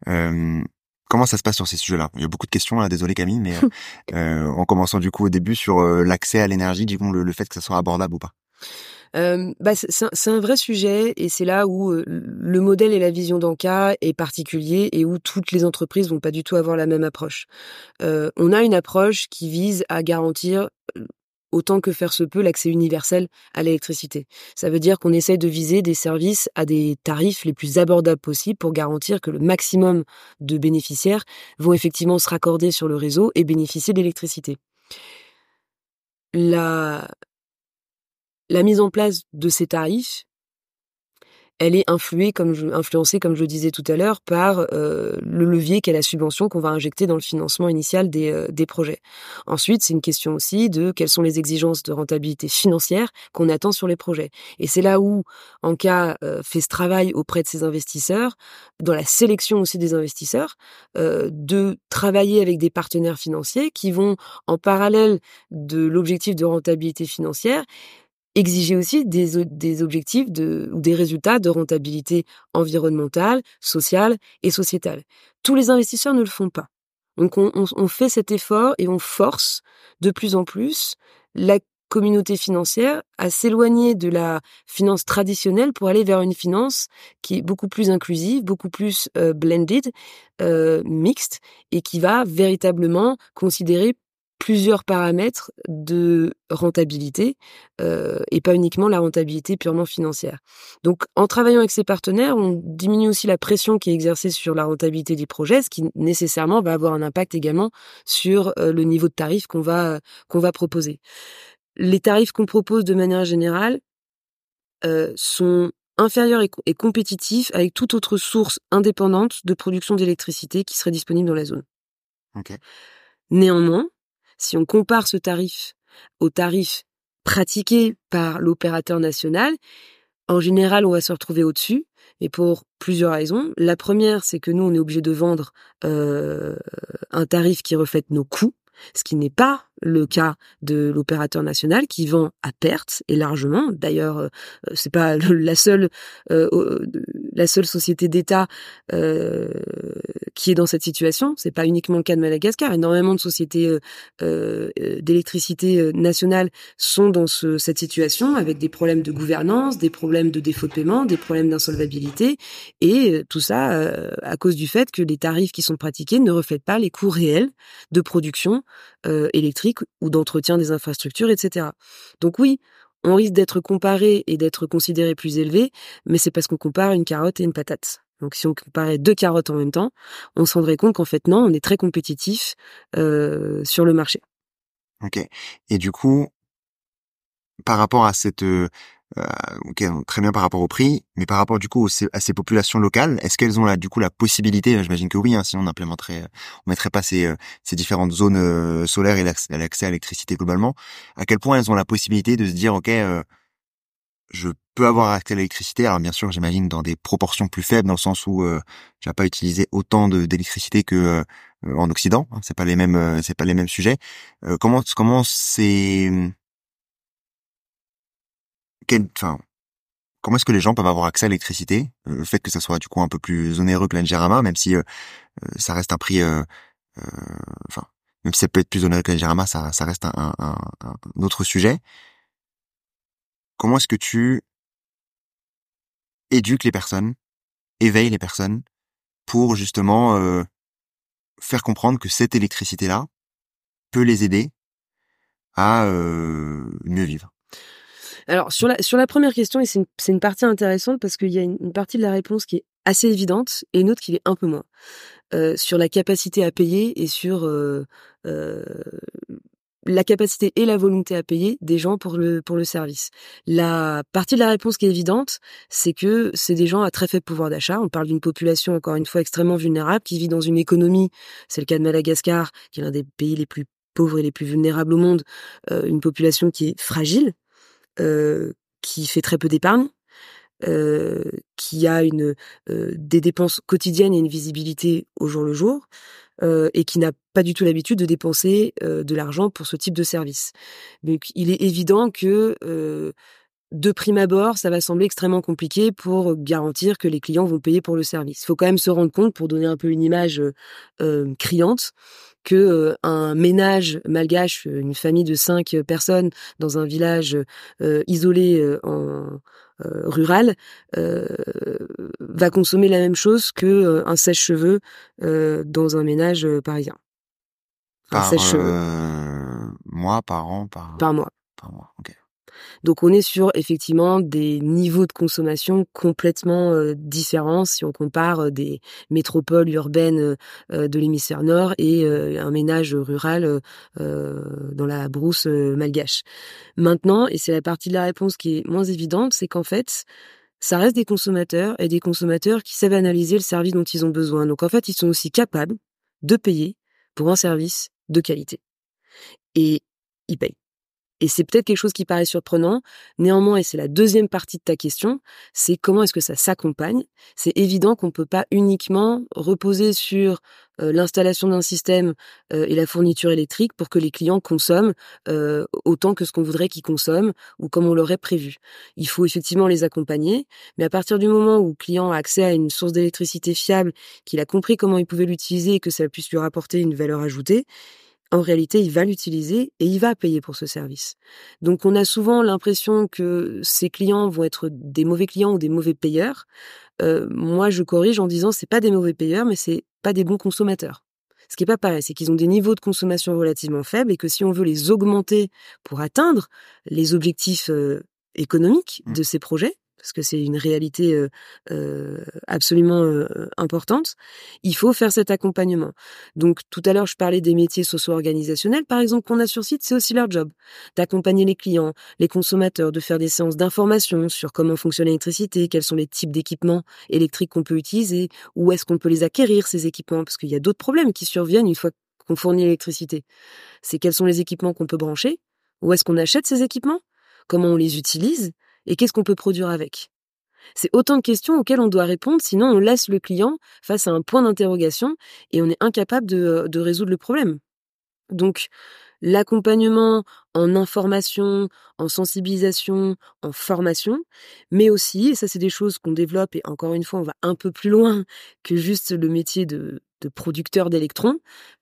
Euh, comment ça se passe sur ces sujets-là? Il y a beaucoup de questions là, désolé Camille, mais euh, en commençant du coup au début sur l'accès à l'énergie, du coup le, le fait que ça soit abordable ou pas? Euh, bah, c'est un vrai sujet et c'est là où euh, le modèle et la vision d'Anka est particulier et où toutes les entreprises vont pas du tout avoir la même approche. Euh, on a une approche qui vise à garantir autant que faire se peut l'accès universel à l'électricité. Ça veut dire qu'on essaye de viser des services à des tarifs les plus abordables possibles pour garantir que le maximum de bénéficiaires vont effectivement se raccorder sur le réseau et bénéficier d'électricité. La, la mise en place de ces tarifs, elle est influée, comme je, influencée, comme je le disais tout à l'heure, par euh, le levier qu'est la subvention qu'on va injecter dans le financement initial des, euh, des projets. Ensuite, c'est une question aussi de quelles sont les exigences de rentabilité financière qu'on attend sur les projets. Et c'est là où Anka euh, fait ce travail auprès de ses investisseurs, dans la sélection aussi des investisseurs, de travailler avec des partenaires financiers qui vont, en parallèle de l'objectif de rentabilité financière, exiger aussi des, des objectifs de, ou des résultats de rentabilité environnementale, sociale et sociétale. Tous les investisseurs ne le font pas. Donc on, on, on fait cet effort et on force de plus en plus la communauté financière à s'éloigner de la finance traditionnelle pour aller vers une finance qui est beaucoup plus inclusive, beaucoup plus euh, blended, euh, mixte, et qui va véritablement considérer plusieurs paramètres de rentabilité euh, et pas uniquement la rentabilité purement financière. Donc en travaillant avec ces partenaires, on diminue aussi la pression qui est exercée sur la rentabilité des projets, ce qui nécessairement va avoir un impact également sur euh, le niveau de tarif qu'on va qu'on va proposer. Les tarifs qu'on propose de manière générale euh, sont inférieurs et, et compétitifs avec toute autre source indépendante de production d'électricité qui serait disponible dans la zone. Okay. Néanmoins, si on compare ce tarif au tarif pratiqué par l'opérateur national, en général, on va se retrouver au-dessus, et pour plusieurs raisons. La première, c'est que nous, on est obligé de vendre euh, un tarif qui reflète nos coûts, ce qui n'est pas le cas de l'opérateur national qui vend à perte et largement. D'ailleurs, euh, c'est pas la seule euh, la seule société d'État euh, qui est dans cette situation. C'est pas uniquement le cas de Madagascar. Énormément de sociétés d'électricité nationale sont dans cette situation avec des problèmes de gouvernance, des problèmes de défaut de paiement, des problèmes d'insolvabilité et tout ça à cause du fait que les tarifs qui sont pratiqués ne reflètent pas les coûts réels de production électrique ou d'entretien des infrastructures, etc. Donc oui, on risque d'être comparé et d'être considéré plus élevé, mais c'est parce qu'on compare une carotte et une patate. Donc si on comparait deux carottes en même temps, on se rendrait compte qu'en fait non, on est très compétitif euh, sur le marché. Ok. Et du coup, par rapport à cette euh, euh, très bien par rapport au prix, mais par rapport du coup à ces populations locales, est-ce qu'elles ont là du coup la possibilité, j'imagine que oui, hein, sinon on implémenterait, on mettrait pas ces, euh, ces différentes zones euh, solaires et l'accès à l'électricité globalement, à quel point elles ont la possibilité de se dire ok, je peux avoir accès à l'électricité, alors bien sûr j'imagine dans des proportions plus faibles dans le sens où euh, vas pas utiliser autant d'électricité que en Occident, hein, c'est pas les mêmes, c'est pas les mêmes sujets. comment comment c'est comment est-ce que les gens peuvent avoir accès à l'électricité? Euh, Le fait que ça soit du coup un peu plus onéreux que l'Engerama, même si euh, euh, ça reste un prix, enfin, même si ça peut être plus onéreux que l'Engerama, ça, ça reste un, un, un, autre sujet. Comment est-ce que tu éduques les personnes, éveilles les personnes pour justement faire comprendre que cette électricité-là peut les aider à mieux vivre? Alors sur la sur la première question, et c'est une, une partie intéressante parce qu'il y a une, partie de la réponse qui est assez évidente et une autre qui est un peu moins euh, sur la capacité à payer et sur euh, euh, la capacité et la volonté à payer des gens pour le pour le service. La partie de la réponse qui est évidente, c'est que c'est des gens à très faible pouvoir d'achat. On parle d'une population encore une fois extrêmement vulnérable qui vit dans une économie, c'est le cas de Madagascar, qui est l'un des pays les plus pauvres et les plus vulnérables au monde, euh, une population qui est fragile, qui fait très peu d'épargne, qui a une des dépenses quotidiennes et une visibilité au jour le jour, et qui n'a pas du tout l'habitude de dépenser de l'argent pour ce type de service. Donc il est évident que de prime abord, ça va sembler extrêmement compliqué pour garantir que les clients vont payer pour le service. Il faut quand même se rendre compte, pour donner un peu une image euh, criante, que un ménage malgache, une famille de cinq personnes dans un village isolé en rural, va consommer la même chose que un sèche-cheveux dans un ménage parisien. Un sèche-cheveux. mois, par an, par. Par mois. Par mois. Ok. Donc on est sur effectivement des niveaux de consommation complètement euh, différents si on compare euh, des métropoles urbaines euh, de l'hémisphère nord et un ménage rural dans la brousse malgache. Maintenant, et c'est la partie de la réponse qui est moins évidente, c'est qu'en fait, ça reste des consommateurs et des consommateurs qui savent analyser le service dont ils ont besoin. Donc en fait, ils sont aussi capables de payer pour un service de qualité. Et ils payent. Et c'est peut-être quelque chose qui paraît surprenant. Néanmoins, et c'est la deuxième partie de ta question, c'est comment est-ce que ça s'accompagne? C'est évident qu'on ne peut pas uniquement reposer sur euh, l'installation d'un système euh, et la fourniture électrique pour que les clients consomment euh, autant que ce qu'on voudrait qu'ils consomment ou comme on l'aurait prévu. Il faut effectivement les accompagner, mais à partir du moment où le client a accès à une source d'électricité fiable, qu'il a compris comment il pouvait l'utiliser et que ça puisse lui rapporter une valeur ajoutée, en réalité, il va l'utiliser et il va payer pour ce service. Donc, on a souvent l'impression que ces clients vont être des mauvais clients ou des mauvais payeurs. Euh, moi, je corrige en disant c'est pas des mauvais payeurs, mais c'est pas des bons consommateurs. Ce qui est pas pareil, c'est qu'ils ont des niveaux de consommation relativement faibles et que si on veut les augmenter pour atteindre les objectifs euh, économiques mmh. de ces projets, parce que c'est une réalité absolument importante, il faut faire cet accompagnement. Donc tout à l'heure, je parlais des métiers socio-organisationnels, par exemple, qu'on a sur site, c'est aussi leur job, d'accompagner les clients, les consommateurs, de faire des séances d'information sur comment fonctionne l'électricité, quels sont les types d'équipements électriques qu'on peut utiliser, où est-ce qu'on peut les acquérir, ces équipements, parce qu'il y a d'autres problèmes qui surviennent une fois qu'on fournit l'électricité. C'est quels sont les équipements qu'on peut brancher, où est-ce qu'on achète ces équipements, comment on les utilise, et qu'est-ce qu'on peut produire avec? C'est autant de questions auxquelles on doit répondre, sinon on laisse le client face à un point d'interrogation et on est incapable de, résoudre le problème. Donc, l'accompagnement en information, en sensibilisation, en formation, mais aussi, et ça c'est des choses qu'on développe, et encore une fois, on va un peu plus loin que juste le métier de producteurs d'électrons,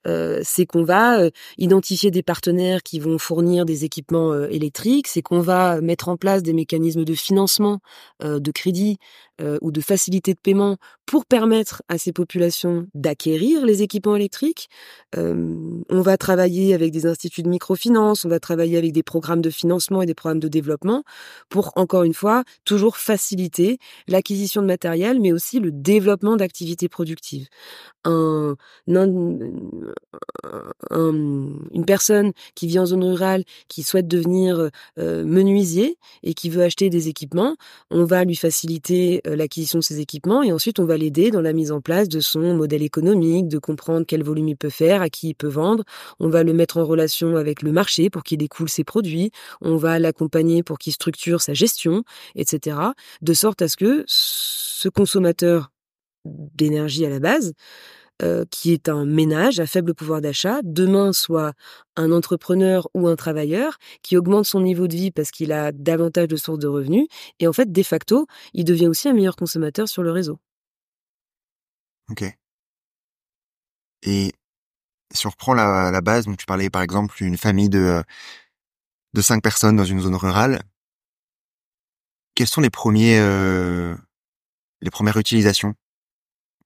euh, c'est qu'on va euh, identifier des partenaires qui vont fournir des équipements euh, électriques, c'est qu'on va mettre en place des mécanismes de financement, de crédit ou de facilité de paiement pour permettre à ces populations d'acquérir les équipements électriques. on va travailler avec des instituts de microfinance, on va travailler avec des programmes de financement et des programmes de développement pour, encore une fois, toujours faciliter l'acquisition de matériel, mais aussi le développement d'activités productives. Une personne qui vit en zone rurale, qui souhaite devenir euh, menuisier et qui veut acheter des équipements, on va lui faciliter euh, l'acquisition de ces équipements et ensuite on va l'aider dans la mise en place de son modèle économique, de comprendre quel volume il peut faire, à qui il peut vendre. On va le mettre en relation avec le marché pour qu'il découle ses produits. On va l'accompagner pour qu'il structure sa gestion, etc. De sorte à ce que ce consommateur d'énergie à la base euh, qui est un ménage à faible pouvoir d'achat, demain soit un entrepreneur ou un travailleur qui augmente son niveau de vie parce qu'il a davantage de sources de revenus, et en fait, de facto, il devient aussi un meilleur consommateur sur le réseau. Ok. Et si on reprend la, base, donc tu parlais par exemple d'une famille de, de cinq personnes dans une zone rurale, quelles sont les premiers euh, les premières utilisations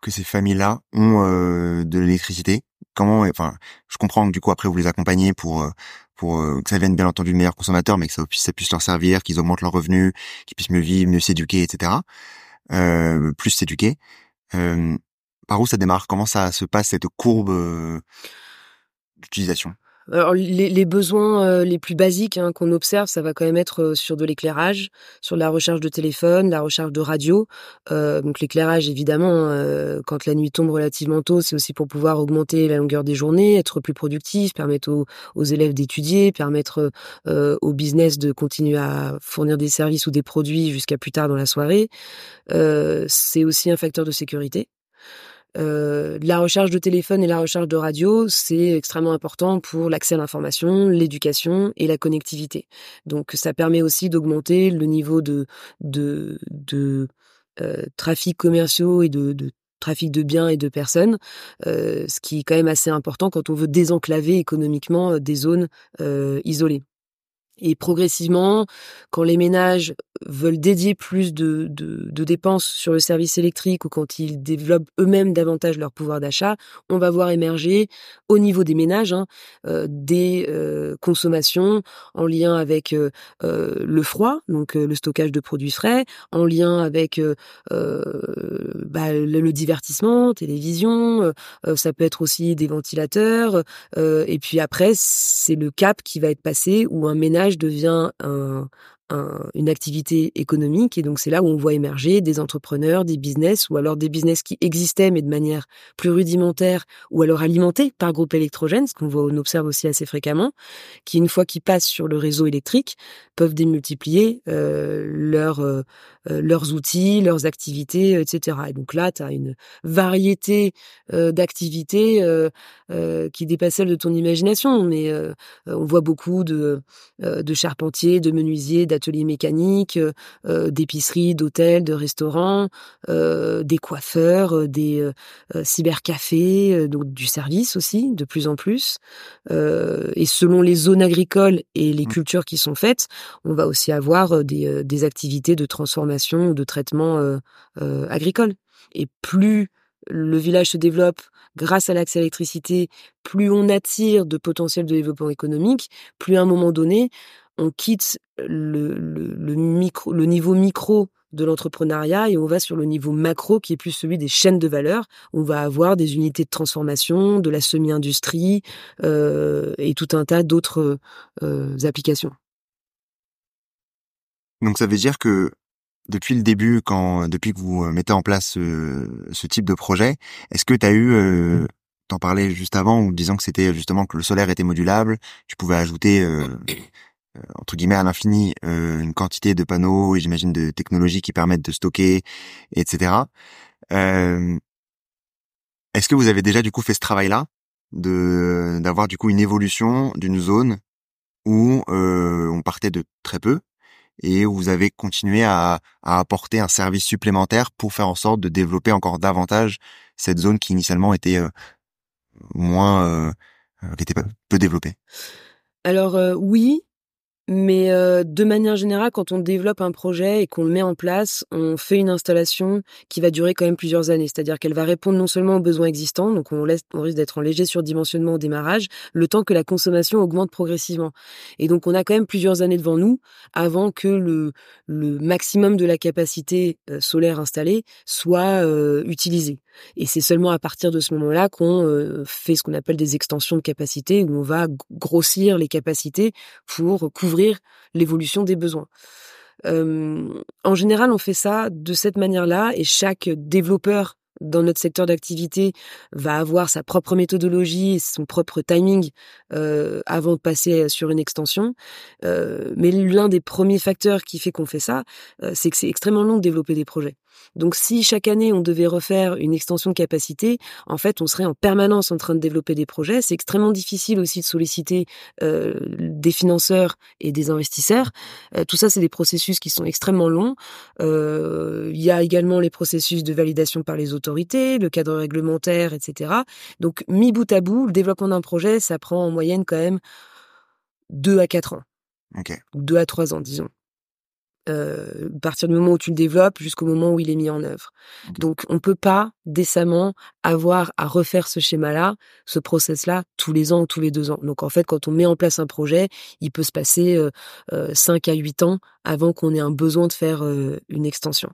que ces familles-là ont euh, de l'électricité Comment Enfin, je comprends que du coup après vous les accompagnez pour euh, pour euh, que ça devienne bien entendu de meilleurs consommateurs, mais que ça puisse, ça puisse leur servir, qu'ils augmentent leurs revenus, qu'ils puissent mieux vivre, mieux s'éduquer, etc. plus s'éduquer. par où ça démarre? Comment ça se passe cette courbe d'utilisation? Alors les, les besoins euh, les plus basiques hein, qu'on observe, ça va quand même être euh, sur de l'éclairage, sur la recharge de téléphone, la recharge de radio. Euh, donc l'éclairage, évidemment, euh, quand la nuit tombe relativement tôt, c'est aussi pour pouvoir augmenter la longueur des journées, être plus productif, permettre aux, aux élèves d'étudier, permettre euh, au business de continuer à fournir des services ou des produits jusqu'à plus tard dans la soirée. c'est aussi un facteur de sécurité. Euh, la recharge de téléphone et la recharge de radio, c'est extrêmement important pour l'accès à l'information, l'éducation et la connectivité. Donc ça permet aussi d'augmenter le niveau de euh, trafic commerciaux et de, de trafic de biens et de personnes, euh, ce qui est quand même assez important quand on veut désenclaver économiquement euh, des zones euh, isolées. Et progressivement, quand les ménages veulent dédier plus de, de, de, dépenses sur le service électrique ou quand ils développent eux-mêmes davantage leur pouvoir d'achat, on va voir émerger au niveau des ménages hein, euh, des euh, consommations en lien avec euh, euh le froid, donc euh, le stockage de produits frais, en lien avec euh, bah, le, le, divertissement, télévision, ça peut être aussi des ventilateurs, et puis après c'est le cap qui va être passé où un ménage devient un, un, une activité économique et donc c'est là où on voit émerger des entrepreneurs, des business ou alors des business qui existaient mais de manière plus rudimentaire ou alors alimentés par groupe électrogène, ce qu'on voit on observe aussi assez fréquemment, qui une fois qu'ils passent sur le réseau électrique peuvent démultiplier euh, euh, euh, leurs outils, leurs activités, etc. Et donc là, tu as une variété euh, d'activités euh, euh, qui dépasse celle de ton imagination. Mais on voit beaucoup de, de charpentiers, de menuisiers, d'ateliers mécaniques, d'épiceries, d'hôtels, de restaurants, des coiffeurs, des cybercafés, donc du service aussi, de plus en plus. et selon les zones agricoles et les mmh. cultures qui sont faites, on va aussi avoir des, des activités de transformation ou de traitement euh, euh, agricole. Et plus le village se développe grâce à l'accès à l'électricité, plus on attire de potentiel de développement économique, plus à un moment donné, on quitte le, niveau micro de l'entrepreneuriat et on va sur le niveau macro qui est plus celui des chaînes de valeur. On va avoir des unités de transformation, de la semi-industrie euh, et tout un tas d'autres euh, applications. Donc ça veut dire que depuis le début, quand depuis que vous mettez en place ce, type de projet, est-ce que tu as eu, euh, t'en parlais juste avant, en disant que c'était justement que le solaire était modulable, tu pouvais ajouter euh, euh, entre guillemets à l'infini euh, une quantité de panneaux et j'imagine de technologies qui permettent de stocker, etc. Euh, est-ce que vous avez déjà du coup fait ce travail-là de d'avoir du coup une évolution d'une zone où on partait de très peu et où vous avez continué à, à, apporter un service supplémentaire pour faire en sorte de développer encore davantage cette zone qui initialement était euh, moins euh, euh qui était peu développée? Alors euh, oui, mais euh, de manière générale, quand on développe un projet et qu'on le met en place, on fait une installation qui va durer quand même plusieurs années. C'est-à-dire qu'elle va répondre non seulement aux besoins existants, donc on, laisse, on risque d'être en léger surdimensionnement au démarrage, le temps que la consommation augmente progressivement. Et donc on a quand même plusieurs années devant nous avant que le, maximum de la capacité euh, solaire installée soit euh, utilisé. Et c'est seulement à partir de ce moment-là qu'on euh, fait ce qu'on appelle des extensions de capacité, où on va grossir les capacités pour couvrir l'évolution des besoins. Euh, en général, on fait ça de cette manière-là, et chaque développeur dans notre secteur d'activité va avoir sa propre méthodologie et son propre timing euh, avant de passer sur une extension. Euh, mais l'un des premiers facteurs qui fait qu'on fait ça, euh, c'est que c'est extrêmement long de développer des projets. Donc si chaque année on devait refaire une extension de capacité, en fait on serait en permanence en train de développer des projets. C'est extrêmement difficile aussi de solliciter euh, des financeurs et des investisseurs. Euh, tout ça c'est des processus qui sont extrêmement longs. Euh, il y a également les processus de validation par les autorités, le cadre réglementaire, etc. Donc mis bout à bout, le développement d'un projet, ça prend en moyenne quand même deux à quatre ans. Okay. Deux à trois ans, disons euh, à partir du moment où tu le développes jusqu'au moment où il est mis en œuvre. Donc on peut pas décemment avoir à refaire ce schéma-là, ce process-là tous les ans ou tous les deux ans. Donc en fait, quand on met en place un projet, il peut se passer euh, euh, 5 à 8 ans avant qu'on ait un besoin de faire euh, une extension.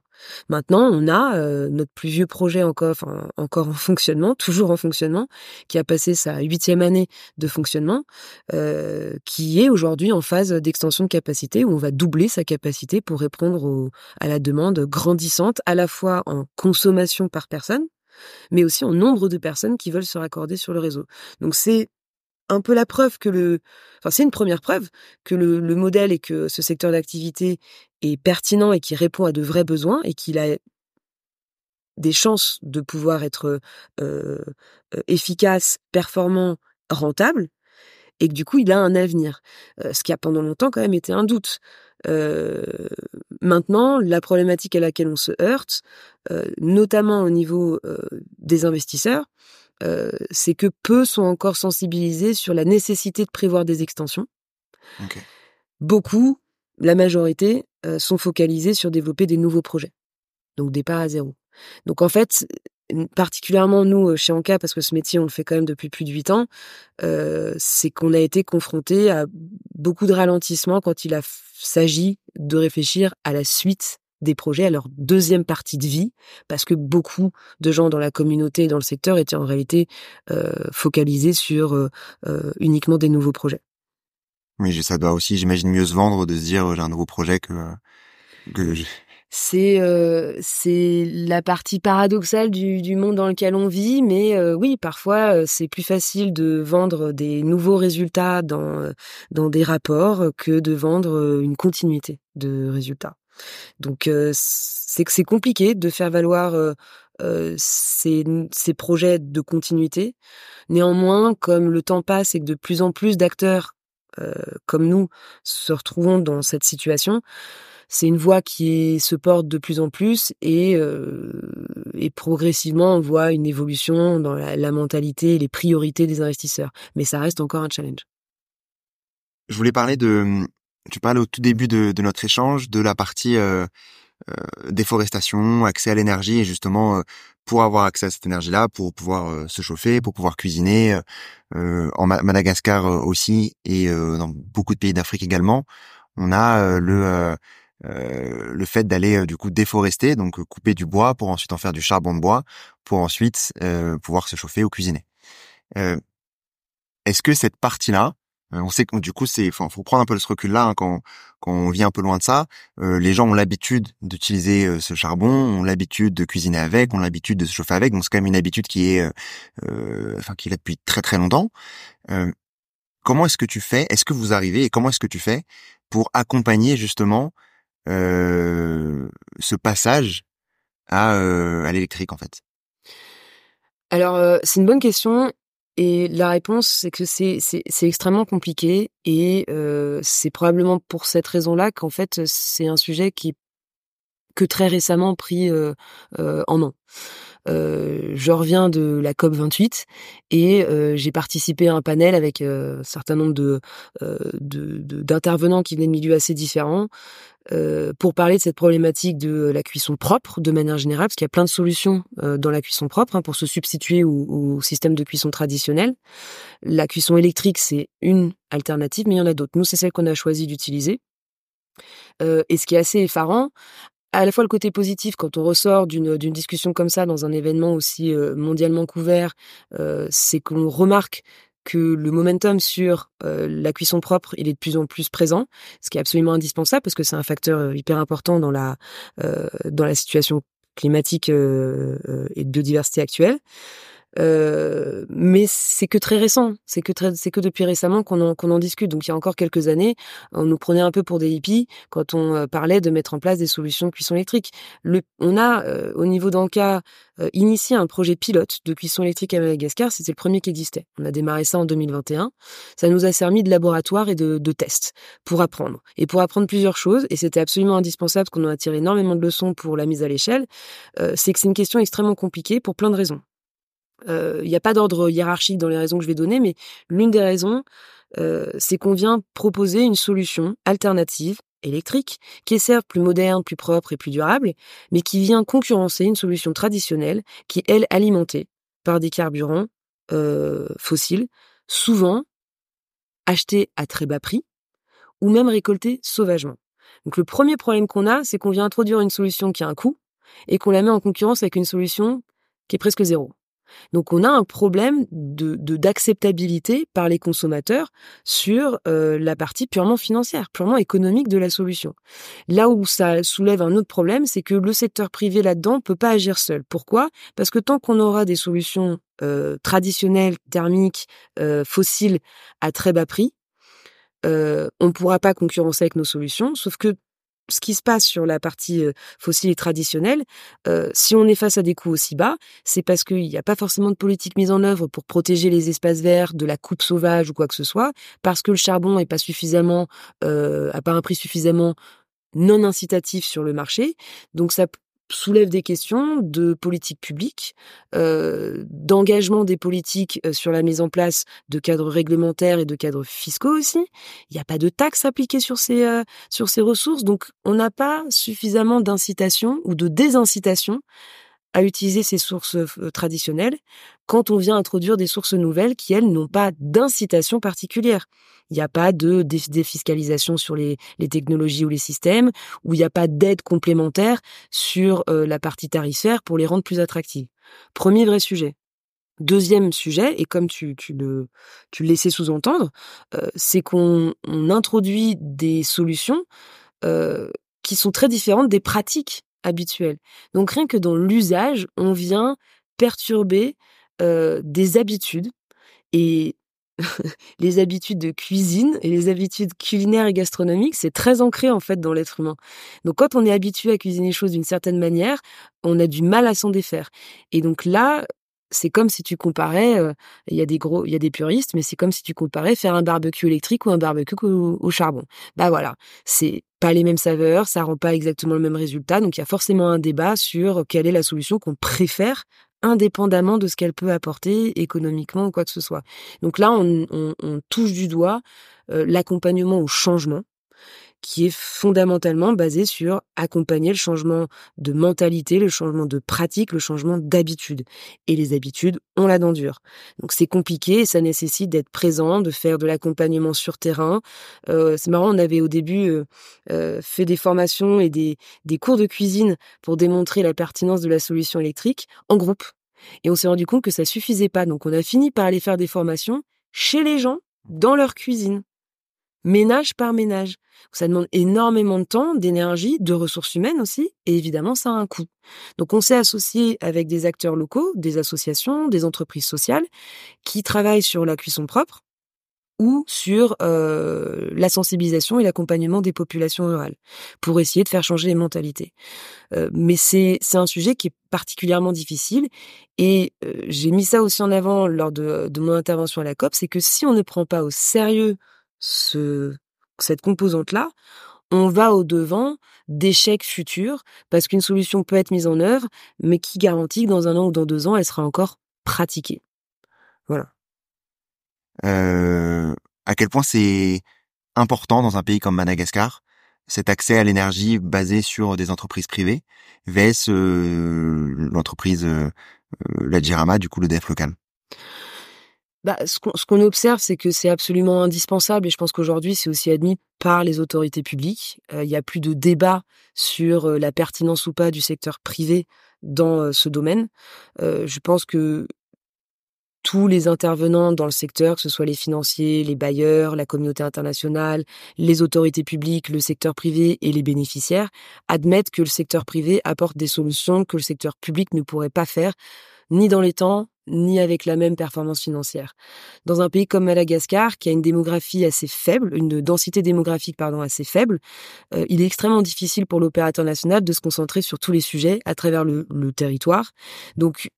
Maintenant, on a euh, notre plus vieux projet encore, en fonctionnement, toujours en fonctionnement, qui a passé sa huitième année de fonctionnement, euh, qui est aujourd'hui en phase d'extension de capacité, où on va doubler sa capacité pour répondre à la demande grandissante, à la fois en consommation par personne, mais aussi en nombre de personnes qui veulent se raccorder sur le réseau. Donc c'est un peu la preuve que le, enfin c'est une première preuve que le modèle et que ce secteur d'activité est pertinent et qui répond à de vrais besoins et qu'il a des chances de pouvoir être euh, euh, efficace, performant, rentable, et que du coup il a un avenir. Euh, ce qui a pendant longtemps quand même été un doute. Euh, maintenant, la problématique à laquelle on se heurte, notamment au niveau des investisseurs, c'est que peu sont encore sensibilisés sur la nécessité de prévoir des extensions. Okay. Beaucoup, la majorité, euh, sont focalisés sur développer des nouveaux projets. Donc départ à zéro. Donc en fait, particulièrement nous euh, chez Anka, parce que ce métier on le fait quand même depuis plus de huit ans, euh, c'est qu'on a été confronté à beaucoup de ralentissements quand il s'agit de réfléchir à la suite des projets à leur deuxième partie de vie, parce que beaucoup de gens dans la communauté et dans le secteur étaient en réalité euh, focalisés sur euh, euh, uniquement des nouveaux projets. Oui, ça doit aussi, j'imagine, mieux se vendre de se dire j'ai un nouveau projet que que c'est euh, c'est la partie paradoxale du, monde dans lequel on vit, mais euh, oui, parfois euh, c'est plus facile de vendre des nouveaux résultats dans dans des rapports que de vendre une continuité de résultats. Donc c'est que c'est compliqué de faire valoir ces, ces projets de continuité. Néanmoins, comme le temps passe et que de plus en plus d'acteurs comme nous se retrouvons dans cette situation, c'est une voie qui se porte de plus en plus et, et progressivement on voit une évolution dans la, mentalité et les priorités des investisseurs. Mais ça reste encore un challenge. Je voulais parler de, tu parles au tout début de, notre échange de la partie euh, euh, déforestation, accès à l'énergie et justement euh, pour avoir accès à cette énergie-là, pour pouvoir euh, se chauffer, pour pouvoir cuisiner, euh, en Madagascar aussi et dans beaucoup de pays d'Afrique également, on a le le fait d'aller du coup déforester, donc couper du bois pour ensuite en faire du charbon de bois, pour ensuite pouvoir se chauffer ou cuisiner. Est-ce que cette partie-là, euh, on sait que du coup, c'est, faut, faut prendre un peu ce recul-là hein, quand, quand on vit un peu loin de ça. Euh, les gens ont l'habitude d'utiliser euh, ce charbon, ont l'habitude de cuisiner avec, ont l'habitude de se chauffer avec. Donc c'est quand même une habitude qui est, enfin, qui est là depuis très très longtemps. comment est-ce que tu fais Est-ce que vous arrivez et comment est-ce que tu fais pour accompagner justement ce passage à, à l'électrique en fait? Alors, c'est une bonne question et la réponse, c'est que c'est extrêmement compliqué et euh, c'est probablement pour cette raison-là qu'en fait c'est un sujet qui que très récemment pris euh, euh, en main. Euh, je reviens de la COP 28 et euh, j'ai participé à un panel avec euh, un certain nombre de d'intervenants de, qui venaient de milieux assez différents pour parler de cette problématique de la cuisson propre de manière générale, parce qu'il y a plein de solutions dans la cuisson propre hein, pour se substituer au, au, système de cuisson traditionnel. La cuisson électrique, c'est une alternative, mais il y en a d'autres. Nous, c'est celle qu'on a choisi d'utiliser. Euh, et ce qui est assez effarant, à la fois le côté positif quand on ressort d'une discussion comme ça dans un événement aussi euh, mondialement couvert, euh, c'est qu'on remarque que le momentum sur euh, la cuisson propre, il est de plus en plus présent, ce qui est absolument indispensable parce que c'est un facteur hyper important dans la dans la situation climatique et de biodiversité actuelle. Euh, mais c'est que très récent, c'est que c'est que depuis récemment qu'on en, qu'on en discute. Donc il y a encore quelques années, on nous prenait un peu pour des hippies quand on euh, parlait de mettre en place des solutions de cuisson électrique. Le, on a euh, au niveau d'Anka initié un projet pilote de cuisson électrique à Madagascar. C'était le premier qui existait. On a démarré ça en 2021. Ça nous a servi de laboratoire et de, de test pour apprendre et pour apprendre plusieurs choses. Et c'était absolument indispensable qu'on en a tiré énormément de leçons pour la mise à l'échelle. c'est que c'est une question extrêmement compliquée pour plein de raisons. Il euh, n'y a pas d'ordre hiérarchique dans les raisons que je vais donner, mais l'une des raisons, euh, c'est qu'on vient proposer une solution alternative électrique qui est certes plus moderne, plus propre et plus durable, mais qui vient concurrencer une solution traditionnelle qui est, elle, alimentée par des carburants euh, fossiles, souvent achetés à très bas prix ou même récoltés sauvagement. Donc le premier problème qu'on a, c'est qu'on vient introduire une solution qui a un coût et qu'on la met en concurrence avec une solution qui est presque zéro. Donc on a un problème de d'acceptabilité par les consommateurs sur euh, la partie purement financière, purement économique de la solution. Là où ça soulève un autre problème, c'est que le secteur privé là-dedans peut pas agir seul. Pourquoi? Parce que tant qu'on aura des solutions euh, traditionnelles, thermiques, euh, fossiles à très bas prix, on ne pourra pas concurrencer avec nos solutions. Sauf que ce qui se passe sur la partie fossile et traditionnelle, si on est face à des coûts aussi bas, c'est parce qu'il n'y a pas forcément de politique mise en œuvre pour protéger les espaces verts de la coupe sauvage ou quoi que ce soit, parce que le charbon n'est pas suffisamment, euh, a pas un prix suffisamment non incitatif sur le marché. Donc ça soulève des questions de politique publique, euh, d'engagement des politiques euh, sur la mise en place de cadres réglementaires et de cadres fiscaux aussi. Il n'y a pas de taxes appliquées sur ces euh, sur ces ressources, donc on n'a pas suffisamment d'incitation ou de désincitation à utiliser ces sources euh, traditionnelles quand on vient introduire des sources nouvelles qui, elles, n'ont pas d'incitation particulière. Il n'y a pas de défiscalisation sur les, technologies ou les systèmes, ou il n'y a pas d'aide complémentaire sur euh, la partie tarifaire pour les rendre plus attractives. Premier vrai sujet. Deuxième sujet, et comme tu, tu le, tu laissais sous-entendre, euh, c'est qu'on introduit des solutions qui sont très différentes des pratiques habituel. Donc rien que dans l'usage, on vient perturber des habitudes et les habitudes de cuisine et les habitudes culinaires et gastronomiques, c'est très ancré en fait dans l'être humain. Donc quand on est habitué à cuisiner les choses d'une certaine manière, on a du mal à s'en défaire. Et donc là, c'est comme si tu comparais, il y a des gros, il y a des puristes, mais c'est comme si tu comparais faire un barbecue électrique ou un barbecue au, charbon. Bah voilà, c'est pas les mêmes saveurs, ça rend pas exactement le même résultat, donc il y a forcément un débat sur quelle est la solution qu'on préfère indépendamment de ce qu'elle peut apporter économiquement ou quoi que ce soit. Donc là, on, on touche du doigt l'accompagnement au changement qui est fondamentalement basé sur accompagner le changement de mentalité, le changement de pratique, le changement d'habitude. Et les habitudes, on la dent dure. Donc c'est compliqué et ça nécessite d'être présent, de faire de l'accompagnement sur terrain. Euh, c'est marrant, on avait au début euh, euh, fait des formations et des, des cours de cuisine pour démontrer la pertinence de la solution électrique en groupe. Et on s'est rendu compte que ça suffisait pas. Donc on a fini par aller faire des formations chez les gens, dans leur cuisine ménage par ménage. Ça demande énormément de temps, d'énergie, de ressources humaines aussi, et évidemment, ça a un coût. Donc, on s'est associé avec des acteurs locaux, des associations, des entreprises sociales, qui travaillent sur la cuisson propre ou sur euh, la sensibilisation et l'accompagnement des populations rurales, pour essayer de faire changer les mentalités. Euh, mais c'est un sujet qui est particulièrement difficile, et euh, j'ai mis ça aussi en avant lors de, de mon intervention à la COP, c'est que si on ne prend pas au sérieux ce, cette composante-là, on va au-devant d'échecs futurs parce qu'une solution peut être mise en œuvre, mais qui garantit que dans un an ou dans deux ans, elle sera encore pratiquée. Voilà. Euh, à quel point c'est important dans un pays comme Madagascar cet accès à l'énergie basé sur des entreprises privées vs euh, l'entreprise euh, la Jirama, du coup le DF local? Bah, ce qu'on observe, c'est que c'est absolument indispensable et je pense qu'aujourd'hui, c'est aussi admis par les autorités publiques. Euh, il n'y a plus de débat sur euh, la pertinence ou pas du secteur privé dans euh, ce domaine. je pense que tous les intervenants dans le secteur, que ce soit les financiers, les bailleurs, la communauté internationale, les autorités publiques, le secteur privé et les bénéficiaires, admettent que le secteur privé apporte des solutions que le secteur public ne pourrait pas faire, ni dans les temps, ni avec la même performance financière. Dans un pays comme Madagascar, qui a une démographie assez faible, une densité démographique pardon assez faible, euh, il est extrêmement difficile pour l'opérateur national de se concentrer sur tous les sujets à travers le, territoire. Donc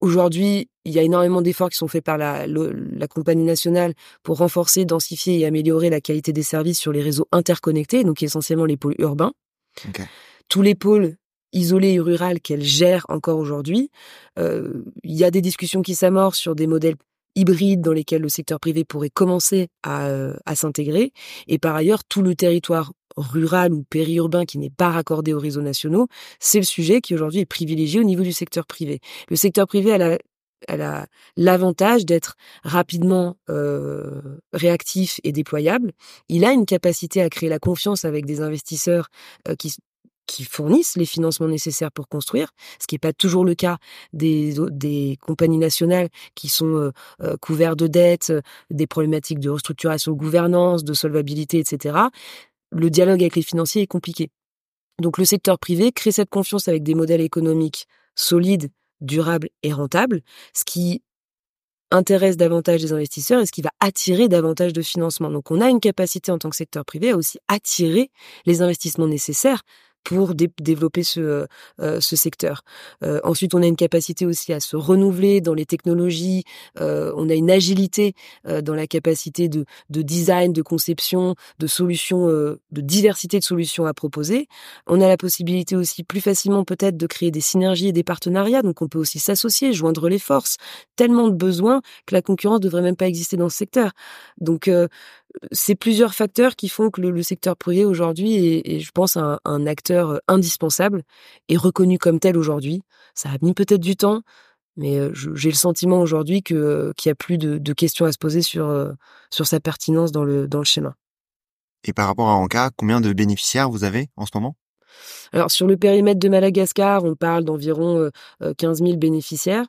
Aujourd'hui, il y a énormément d'efforts qui sont faits par la, la, compagnie nationale pour renforcer, densifier et améliorer la qualité des services sur les réseaux interconnectés, donc essentiellement les pôles urbains. Tous les pôles isolée et rurale qu'elle gère encore aujourd'hui. Euh, il y a des discussions qui s'amorcent sur des modèles hybrides dans lesquels le secteur privé pourrait commencer à, euh, à s'intégrer. Et par ailleurs, tout le territoire rural ou périurbain qui n'est pas raccordé aux réseaux nationaux, c'est le sujet qui aujourd'hui est privilégié au niveau du secteur privé. Le secteur privé a elle a l'avantage d'être rapidement euh, réactif et déployable. Il a une capacité à créer la confiance avec des investisseurs euh, qui qui fournissent les financements nécessaires pour construire, ce qui n'est pas toujours le cas des, des compagnies nationales qui sont euh, euh couvertes de dettes, des problématiques de restructuration de gouvernance, de solvabilité, etc. Le dialogue avec les financiers est compliqué. Donc le secteur privé crée cette confiance avec des modèles économiques solides, durables et rentables, ce qui intéresse davantage les investisseurs et ce qui va attirer davantage de financement. Donc on a une capacité en tant que secteur privé à aussi attirer les investissements nécessaires pour développer ce, euh, ce secteur. Euh, ensuite, on a une capacité aussi à se renouveler dans les technologies. Euh, on a une agilité dans la capacité de, de, design, de conception, de solutions, de diversité de solutions à proposer. On a la possibilité aussi plus facilement peut-être de créer des synergies et des partenariats. Donc, on peut aussi s'associer, joindre les forces. Tellement de besoins que la concurrence devrait même pas exister dans ce secteur. Donc, c'est plusieurs facteurs qui font que le, secteur privé aujourd'hui est, je pense, un, un, acteur euh, indispensable et reconnu comme tel aujourd'hui. Ça a mis peut-être du temps, mais euh, j'ai le sentiment aujourd'hui que euh, qu'il y a plus de, de, questions à se poser sur sur sa pertinence dans le dans le schéma. Et par rapport à Anka, combien de bénéficiaires vous avez en ce moment? Alors sur le périmètre de Madagascar, on parle d'environ 15 000 bénéficiaires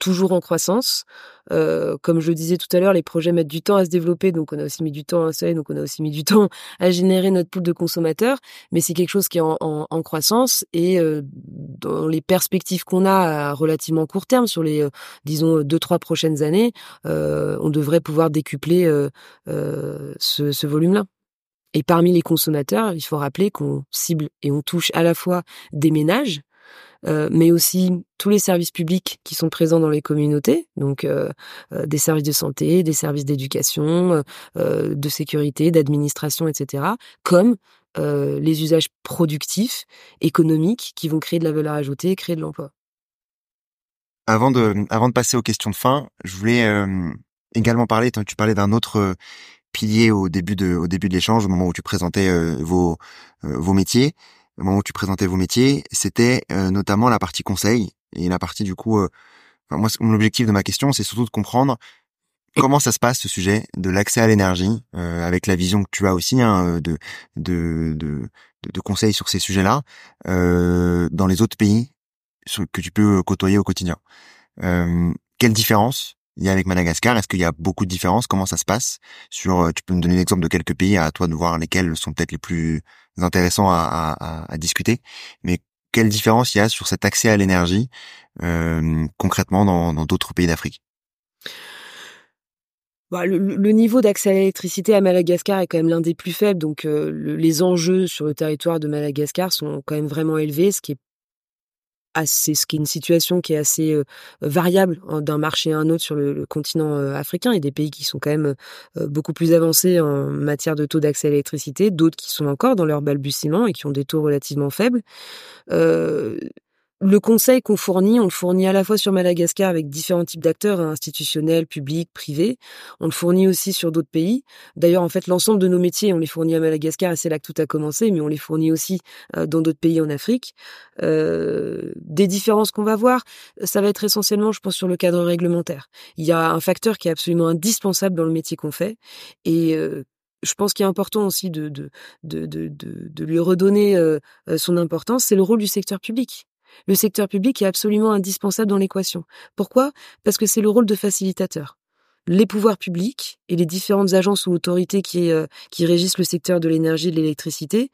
toujours en croissance. Euh, comme je le disais tout à l'heure, les projets mettent du temps à se développer, donc on a aussi mis du temps à installer, donc on a aussi mis du temps à générer notre pool de consommateurs, mais c'est quelque chose qui est en, en, croissance et euh, dans les perspectives qu'on a à relativement court terme, sur les, euh, disons, deux, trois prochaines années, euh, on devrait pouvoir décupler euh, ce, ce volume-là. Et parmi les consommateurs, il faut rappeler qu'on cible et on touche à la fois des ménages, euh, mais aussi tous les services publics qui sont présents dans les communautés, donc euh, euh, des services de santé, des services d'éducation, de sécurité, d'administration, etc., comme les usages productifs, économiques, qui vont créer de la valeur ajoutée et créer de l'emploi. Avant de, avant de passer aux questions de fin, je voulais également parler, tu parlais d'un autre pilier au début de, au début de l'échange, au moment où tu présentais vos, vos métiers au moment où tu présentais vos métiers, c'était euh, notamment la partie conseil et la partie du coup. Euh, enfin, moi, l'objectif de ma question, c'est surtout de comprendre comment ça se passe ce sujet de l'accès à l'énergie euh, avec la vision que tu as aussi hein, de, de, de, de, conseils sur ces sujets-là dans les autres pays que tu peux côtoyer au quotidien. quelle différence il y a avec Madagascar. Est-ce qu'il y a beaucoup de différences? Comment ça se passe? Sur, tu peux me donner l'exemple de quelques pays à toi de voir lesquels sont peut-être les plus intéressants à, à, à, discuter. Mais quelle différence il y a sur cet accès à l'énergie euh, concrètement dans d'autres pays d'Afrique? Bah, le, niveau d'accès à l'électricité à Madagascar est quand même l'un des plus faibles, donc euh, les enjeux sur le territoire de Madagascar sont quand même vraiment élevés, ce qui est assez, ce qui est une situation qui est assez variable hein, d'un marché à un autre sur le, continent euh, africain. Il y a des pays qui sont quand même beaucoup plus avancés en matière de taux d'accès à l'électricité, d'autres qui sont encore dans leur balbutiement et qui ont des taux relativement faibles le conseil qu'on fournit, on le fournit à la fois sur Madagascar avec différents types d'acteurs, hein, institutionnels, publics, privés. On le fournit aussi sur d'autres pays. D'ailleurs, en fait, l'ensemble de nos métiers, on les fournit à Madagascar et c'est là que tout a commencé, mais on les fournit aussi euh, dans d'autres pays en Afrique. Euh, des différences qu'on va voir, ça va être essentiellement, je pense, sur le cadre réglementaire. Il y a un facteur qui est absolument indispensable dans le métier qu'on fait et euh, je pense qu'il est important aussi de, de, de, de, de lui redonner son importance, c'est le rôle du secteur public. Le secteur public est absolument indispensable dans l'équation. Pourquoi? Parce que c'est le rôle de facilitateur. Les pouvoirs publics et les différentes agences ou autorités qui, euh, régissent le secteur de l'énergie et de l'électricité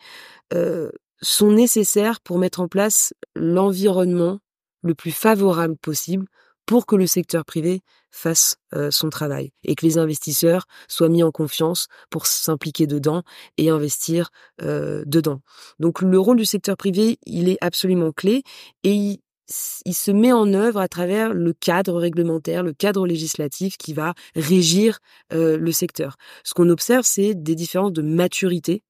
euh, sont nécessaires pour mettre en place l'environnement le plus favorable possible pour que le secteur privé fasse euh, son travail et que les investisseurs soient mis en confiance pour s'impliquer dedans et investir euh, dedans. Donc le rôle du secteur privé, il est absolument clé et il, se met en œuvre à travers le cadre réglementaire, le cadre législatif qui va régir euh, le secteur. Ce qu'on observe, c'est des différences de maturité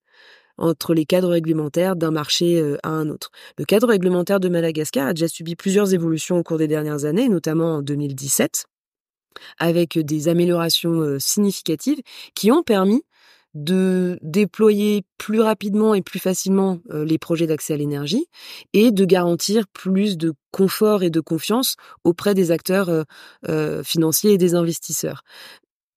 entre les cadres réglementaires d'un marché euh, à un autre. Le cadre réglementaire de Madagascar a déjà subi plusieurs évolutions au cours des dernières années, notamment en 2017, avec des améliorations euh, significatives qui ont permis de déployer plus rapidement et plus facilement les projets d'accès à l'énergie et de garantir plus de confort et de confiance auprès des acteurs financiers et des investisseurs.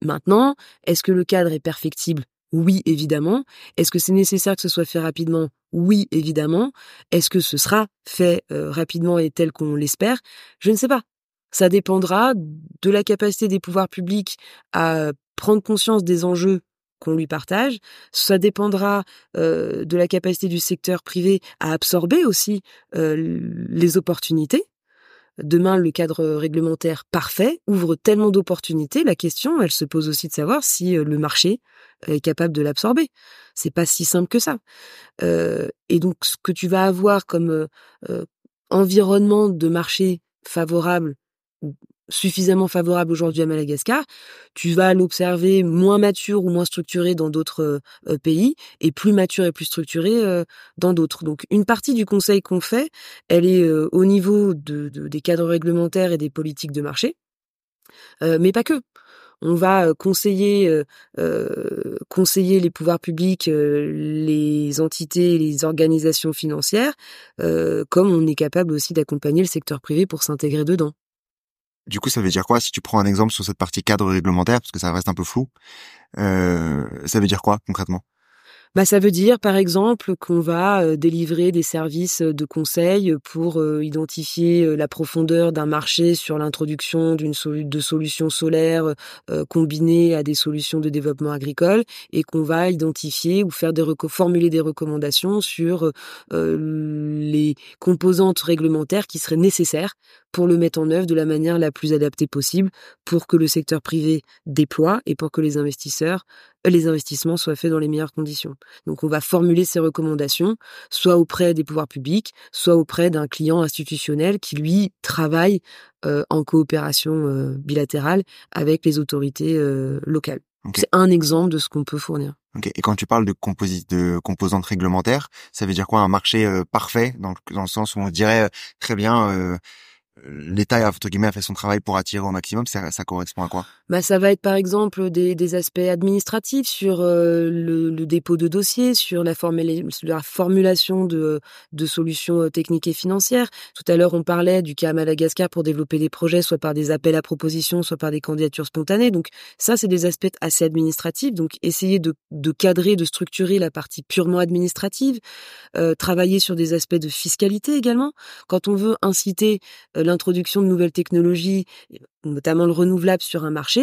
Maintenant, est-ce que le cadre est perfectible? Oui, évidemment. Est-ce que c'est nécessaire que ce soit fait rapidement? Oui, évidemment. Est-ce que ce sera fait rapidement et tel qu'on l'espère? Je ne sais pas. Ça dépendra de la capacité des pouvoirs publics à prendre conscience des enjeux qu'on lui partage. Ça dépendra de la capacité du secteur privé à absorber aussi les opportunités. Demain, le cadre réglementaire parfait ouvre tellement d'opportunités. La question, elle se pose aussi de savoir si le marché est capable de l'absorber. C'est pas si simple que ça. et donc, ce que tu vas avoir comme environnement de marché favorable suffisamment favorable aujourd'hui à Madagascar, tu vas l'observer moins mature ou moins structuré dans d'autres euh, pays et plus mature et plus structuré euh, dans d'autres. Donc une partie du conseil qu'on fait, elle est euh, au niveau de, des cadres réglementaires et des politiques de marché, mais pas que. On va conseiller, conseiller les pouvoirs publics, les entités, les organisations financières, comme on est capable aussi d'accompagner le secteur privé pour s'intégrer dedans. Du coup, ça veut dire quoi? Si tu prends un exemple sur cette partie cadre réglementaire, parce que ça reste un peu flou euh, Ça veut dire quoi concrètement? Bah, ça veut dire, par exemple, qu'on va délivrer des services de conseil pour identifier la profondeur d'un marché sur l'introduction d'une de solutions solaires combinées à des solutions de développement agricole et qu'on va identifier ou faire des formuler des recommandations sur les composantes réglementaires qui seraient nécessaires pour le mettre en œuvre de la manière la plus adaptée possible pour que le secteur privé déploie et pour que les investisseurs les investissements soient faits dans les meilleures conditions. Donc on va formuler ces recommandations, soit auprès des pouvoirs publics, soit auprès d'un client institutionnel qui, lui, travaille euh, en coopération euh, bilatérale avec les autorités euh, locales. C'est un exemple de ce qu'on peut fournir. Et quand tu parles de, de composantes réglementaires, ça veut dire quoi? Un marché parfait, dans dans le sens où on dirait très bien l'État entre guillemets a fait son travail pour attirer au maximum, ça, ça correspond à quoi? Bah ça va être par exemple des, des aspects administratifs sur euh, le, le, dépôt de dossiers, sur la, la formulation de, de solutions euh, techniques et financières. Tout à l'heure on parlait du cas à Madagascar pour développer des projets, soit par des appels à propositions, soit par des candidatures spontanées. Donc ça c'est des aspects assez administratifs. Donc essayer de, de cadrer, de structurer la partie purement administrative, euh, travailler sur des aspects de fiscalité également. Quand on veut inciter euh, l'introduction de nouvelles technologies, notamment le renouvelable sur un marché,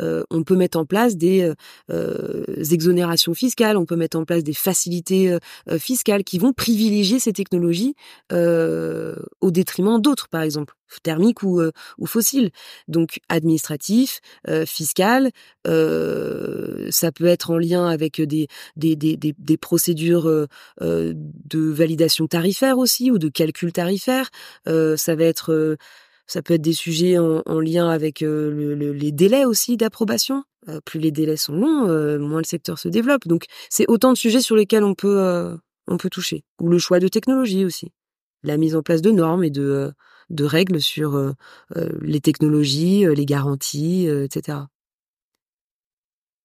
euh, on peut mettre en place des euh, euh, exonérations fiscales, on peut mettre en place des facilités fiscales qui vont privilégier ces technologies au détriment d'autres, par exemple thermiques ou, fossiles. Donc administratif, fiscal, ça peut être en lien avec des, des, procédures de validation tarifaire aussi ou de calcul tarifaire. ça va être ça peut être des sujets en, lien avec les délais aussi d'approbation. plus les délais sont longs, moins le secteur se développe. Donc c'est autant de sujets sur lesquels on peut on peut toucher. Ou le choix de technologie aussi, la mise en place de normes et de de règles sur les technologies, les garanties, etc.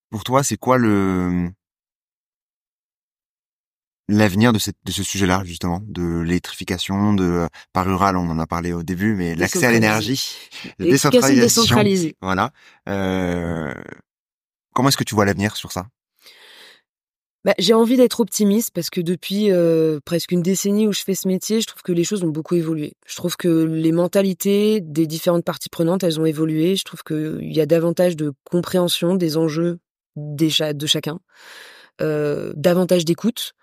Pour toi, c'est quoi le l'avenir de, de ce sujet-là justement, de l'électrification, de pas rural, on en a parlé au début, mais l'accès à l'énergie, la décentralisation. Voilà. Euh, comment est-ce que tu vois l'avenir sur ça? Bah, j'ai envie d'être optimiste parce que depuis euh, presque une décennie où je fais ce métier, je trouve que les choses ont beaucoup évolué. Je trouve que les mentalités des différentes parties prenantes, elles ont évolué. Je trouve qu'il y a davantage de compréhension des enjeux déjà de chacun, euh, davantage d'écoute.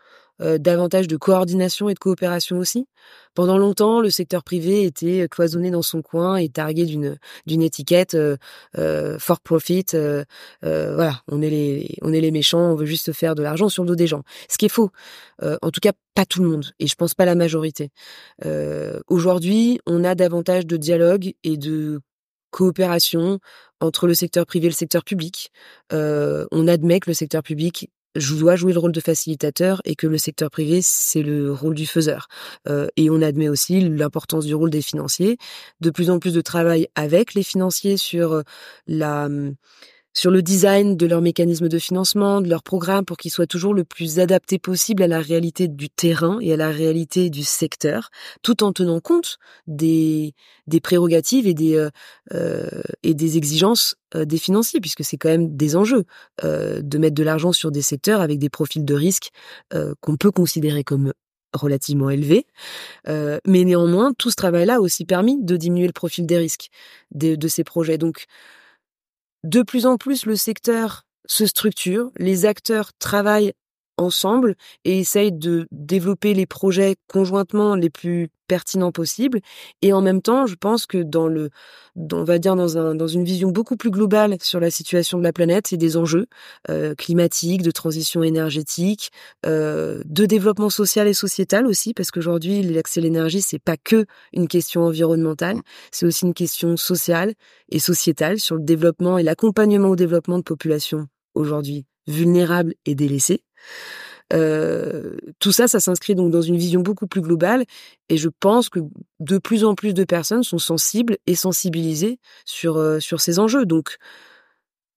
Euh, davantage de coordination et de coopération aussi. Pendant longtemps, le secteur privé était cloisonné dans son coin et targué d'une d'une étiquette euh, euh, for profit. voilà, on est les on est les méchants, on veut juste faire de l'argent sur le dos des gens. Ce qui est faux. en tout cas, pas tout le monde et je pense pas la majorité. Aujourd'hui, on a davantage de dialogue et de coopération entre le secteur privé et le secteur public. on admet que le secteur public je dois jouer le rôle de facilitateur et que le secteur privé, c'est le rôle du faiseur. Euh, et on admet aussi l'importance du rôle des financiers. De plus en plus de travail avec les financiers sur euh, la, sur le design de leur mécanisme de financement, de leur programme pour qu'ils soient toujours le plus adaptés possible à la réalité du terrain et à la réalité du secteur, tout en tenant compte des, des prérogatives et des, euh, euh et des exigences euh, des financiers, puisque c'est quand même des enjeux euh, de mettre de l'argent sur des secteurs avec des profils de risque qu'on peut considérer comme relativement élevés. mais néanmoins, tout ce travail-là a aussi permis de diminuer le profil des risques de, de ces projets. Donc, de plus en plus, le secteur se structure, les acteurs travaillent ensemble et essayent de développer les projets conjointement les plus pertinents possibles. Et en même temps, je pense que dans le, on va dire dans, un, dans une vision beaucoup plus globale sur la situation de la planète et des enjeux euh, climatiques, de transition énergétique, euh, de développement social et sociétal aussi, parce qu'aujourd'hui, l'accès à l'énergie, c'est pas que une question environnementale, c'est aussi une question sociale et sociétale sur le développement et l'accompagnement au développement de populations aujourd'hui vulnérables et délaissées. Tout ça, ça s'inscrit donc dans une vision beaucoup plus globale et je pense que de plus en plus de personnes sont sensibles et sensibilisées sur, ces enjeux. Donc,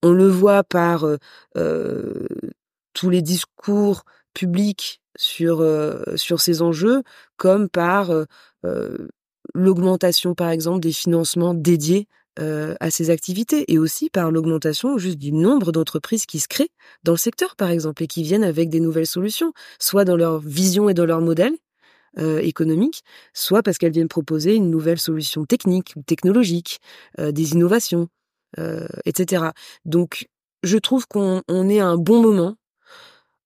on le voit par tous les discours publics sur, sur ces enjeux, comme par l'augmentation, par exemple, des financements dédiés euh, à ces activités et aussi par l'augmentation juste du nombre d'entreprises qui se créent dans le secteur, par exemple, et qui viennent avec des nouvelles solutions, soit dans leur vision et dans leur modèle euh, économique, soit parce qu'elles viennent proposer une nouvelle solution technique ou technologique, euh, des innovations, etc. Donc, je trouve qu'on est à un bon moment.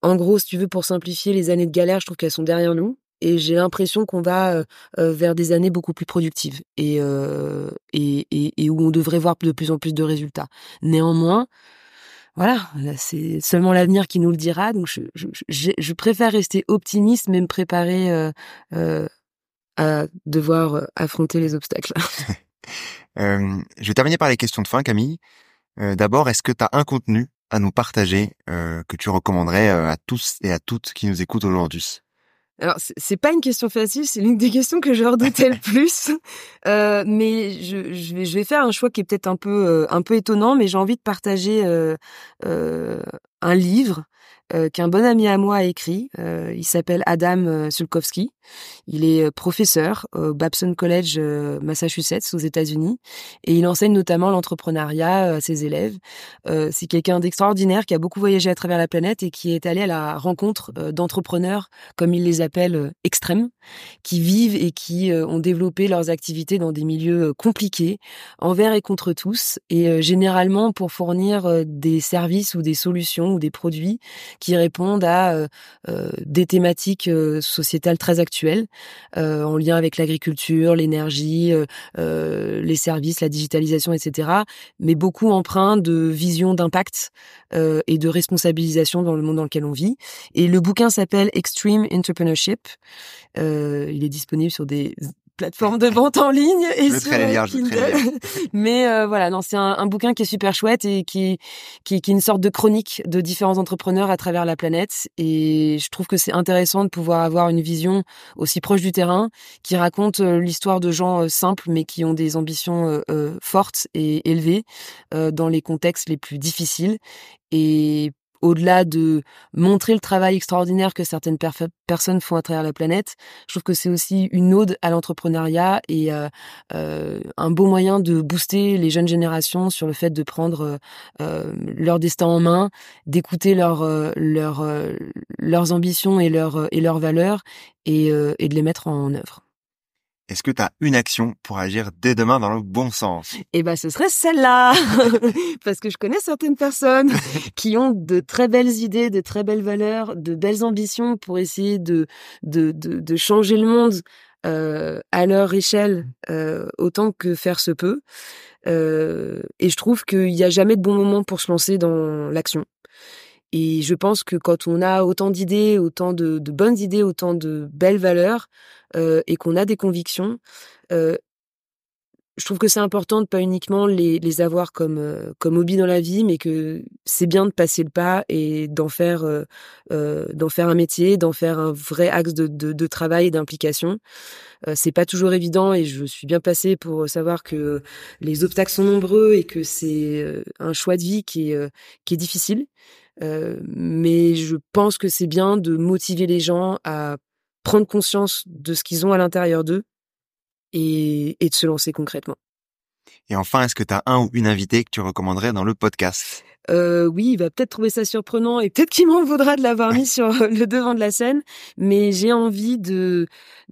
En gros, si tu veux, pour simplifier, les années de galère, je trouve qu'elles sont derrière nous et j'ai l'impression qu'on va vers des années beaucoup plus productives et, et, et, où on devrait voir de plus en plus de résultats. Néanmoins, voilà, c'est seulement l'avenir qui nous le dira. Donc, je, je, je, préfère rester optimiste, mais me préparer à devoir affronter les obstacles. je vais terminer par les questions de fin, Camille. D'abord, est-ce que tu as un contenu à nous partager que tu recommanderais à tous et à toutes qui nous écoutent aujourd'hui? Alors, c'est pas une question facile, c'est l'une des questions que je redoutais le plus. Euh, mais je, je, vais, je vais faire un choix qui est peut-être un peu euh, un peu étonnant, mais j'ai envie de partager euh, euh un livre euh, qu'un bon ami à moi a écrit. Euh, il s'appelle Adam euh, Sulkowski. Il est professeur au Babson College Massachusetts aux États-Unis et il enseigne notamment l'entrepreneuriat à ses élèves. c'est quelqu'un d'extraordinaire qui a beaucoup voyagé à travers la planète et qui est allé à la rencontre d'entrepreneurs, comme il les appelle, extrêmes, qui vivent et qui ont développé leurs activités dans des milieux compliqués, envers et contre tous, et généralement pour fournir des services ou des solutions ou des produits qui répondent à euh, euh, des thématiques euh, sociétales très actuelles en lien avec l'agriculture, l'énergie, les services, la digitalisation, etc. Mais beaucoup empreints de vision d'impact et de responsabilisation dans le monde dans lequel on vit. Et le bouquin s'appelle Extreme Entrepreneurship. il est disponible sur des plateforme de vente en ligne et sur Kindle. Mais euh, voilà, non, c'est un, bouquin qui est super chouette et qui, qui, qui est une sorte de chronique de différents entrepreneurs à travers la planète. Et je trouve que c'est intéressant de pouvoir avoir une vision aussi proche du terrain, qui raconte euh, l'histoire de gens euh, simples mais qui ont des ambitions fortes et élevées dans les contextes les plus difficiles. Et au-delà de montrer le travail extraordinaire que certaines personnes font à travers la planète, je trouve que c'est aussi une ode à l'entrepreneuriat et euh, euh, un beau moyen de booster les jeunes générations sur le fait de prendre euh, leur destin en main, d'écouter leur, leur, leurs ambitions et, leur, et leurs valeurs et, et de les mettre en œuvre. Est-ce que tu as une action pour agir dès demain dans le bon sens? Eh ben, ce serait celle-là, parce que je connais certaines personnes qui ont de très belles idées, de très belles valeurs, de belles ambitions pour essayer de de, de, changer le monde euh, à leur échelle euh, autant que faire se peut. Euh, et je trouve qu'il n'y a jamais de bon moment pour se lancer dans l'action. Et je pense que quand on a autant d'idées, autant de, de, bonnes idées, autant de belles valeurs, et qu'on a des convictions, je trouve que c'est important de pas uniquement les, les avoir comme comme hobby dans la vie, mais que c'est bien de passer le pas et d'en faire d'en faire un métier, d'en faire un vrai axe de, de, travail et d'implication. C'est pas toujours évident et je suis bien placée pour savoir que les obstacles sont nombreux et que c'est un choix de vie qui est qui est difficile. mais je pense que c'est bien de motiver les gens à prendre conscience de ce qu'ils ont à l'intérieur d'eux et, et de se lancer concrètement. Et enfin, est-ce que tu as un ou une invitée que tu recommanderais dans le podcast? Euh, oui, il va peut-être trouver ça surprenant et peut-être qu'il m'en vaudra de l'avoir mis sur le devant de la scène. Mais j'ai envie de,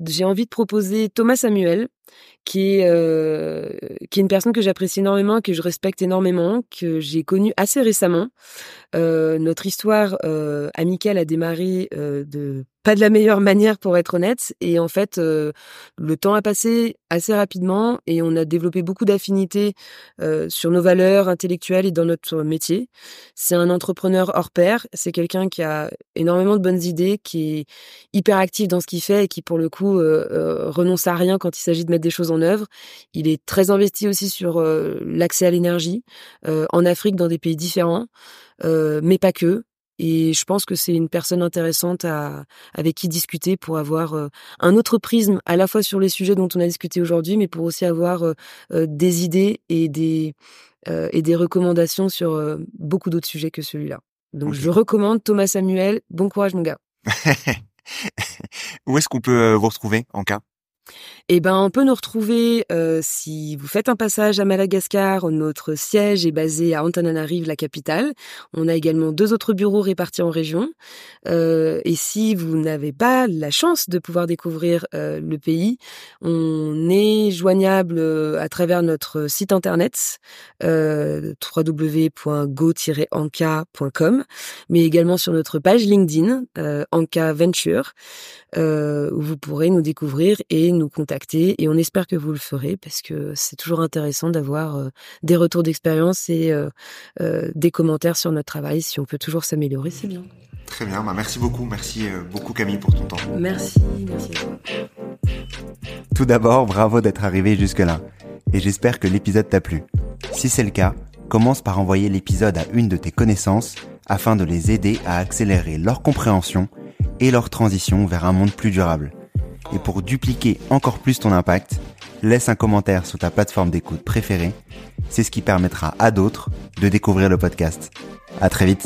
j'ai envie de proposer Thomas Samuel, qui est euh, qui est une personne que j'apprécie énormément, que je respecte énormément, que j'ai connue assez récemment. Euh, notre histoire euh, amicale a démarré pas de la meilleure manière pour être honnête. Et en fait, le temps a passé assez rapidement et on a développé beaucoup d'affinités sur nos valeurs intellectuelles et dans notre métier. C'est un entrepreneur hors pair. C'est quelqu'un qui a énormément de bonnes idées, qui est hyper actif dans ce qu'il fait et qui, pour le coup, renonce à rien quand il s'agit de mettre des choses en œuvre. Il est très investi aussi sur l'accès à l'énergie en Afrique, dans des pays différents. mais pas que. Et je pense que c'est une personne intéressante à, avec qui discuter pour avoir euh, un autre prisme à la fois sur les sujets dont on a discuté aujourd'hui, mais pour aussi avoir euh, euh, des idées et des, et des recommandations sur beaucoup d'autres sujets que celui-là. Donc je recommande Thomas Samuel. Bon courage mon gars. Où est-ce qu'on peut vous retrouver en cas? Eh ben, on peut nous retrouver euh, si vous faites un passage à Madagascar. Notre siège est basé à Antananarive, la capitale. On a également deux autres bureaux répartis en région. Euh, et si vous n'avez pas la chance de pouvoir découvrir euh, le pays, on est joignable à travers notre site internet www.go-anka.com, mais également sur notre page LinkedIn Anka Venture, où vous pourrez nous découvrir et contacter et on espère que vous le ferez parce que c'est toujours intéressant d'avoir euh, des retours d'expérience et euh, euh, des commentaires sur notre travail. Si on peut toujours s'améliorer, c'est bien. Très bien, bah merci beaucoup, merci beaucoup Camille pour ton temps. Merci, merci. Tout d'abord, bravo d'être arrivé jusque-là et j'espère que l'épisode t'a plu. Si c'est le cas, commence par envoyer l'épisode à une de tes connaissances afin de les aider à accélérer leur compréhension et leur transition vers un monde plus durable. Et pour dupliquer encore plus ton impact, laisse un commentaire sur ta plateforme d'écoute préférée. C'est ce qui permettra à d'autres de découvrir le podcast. À très vite.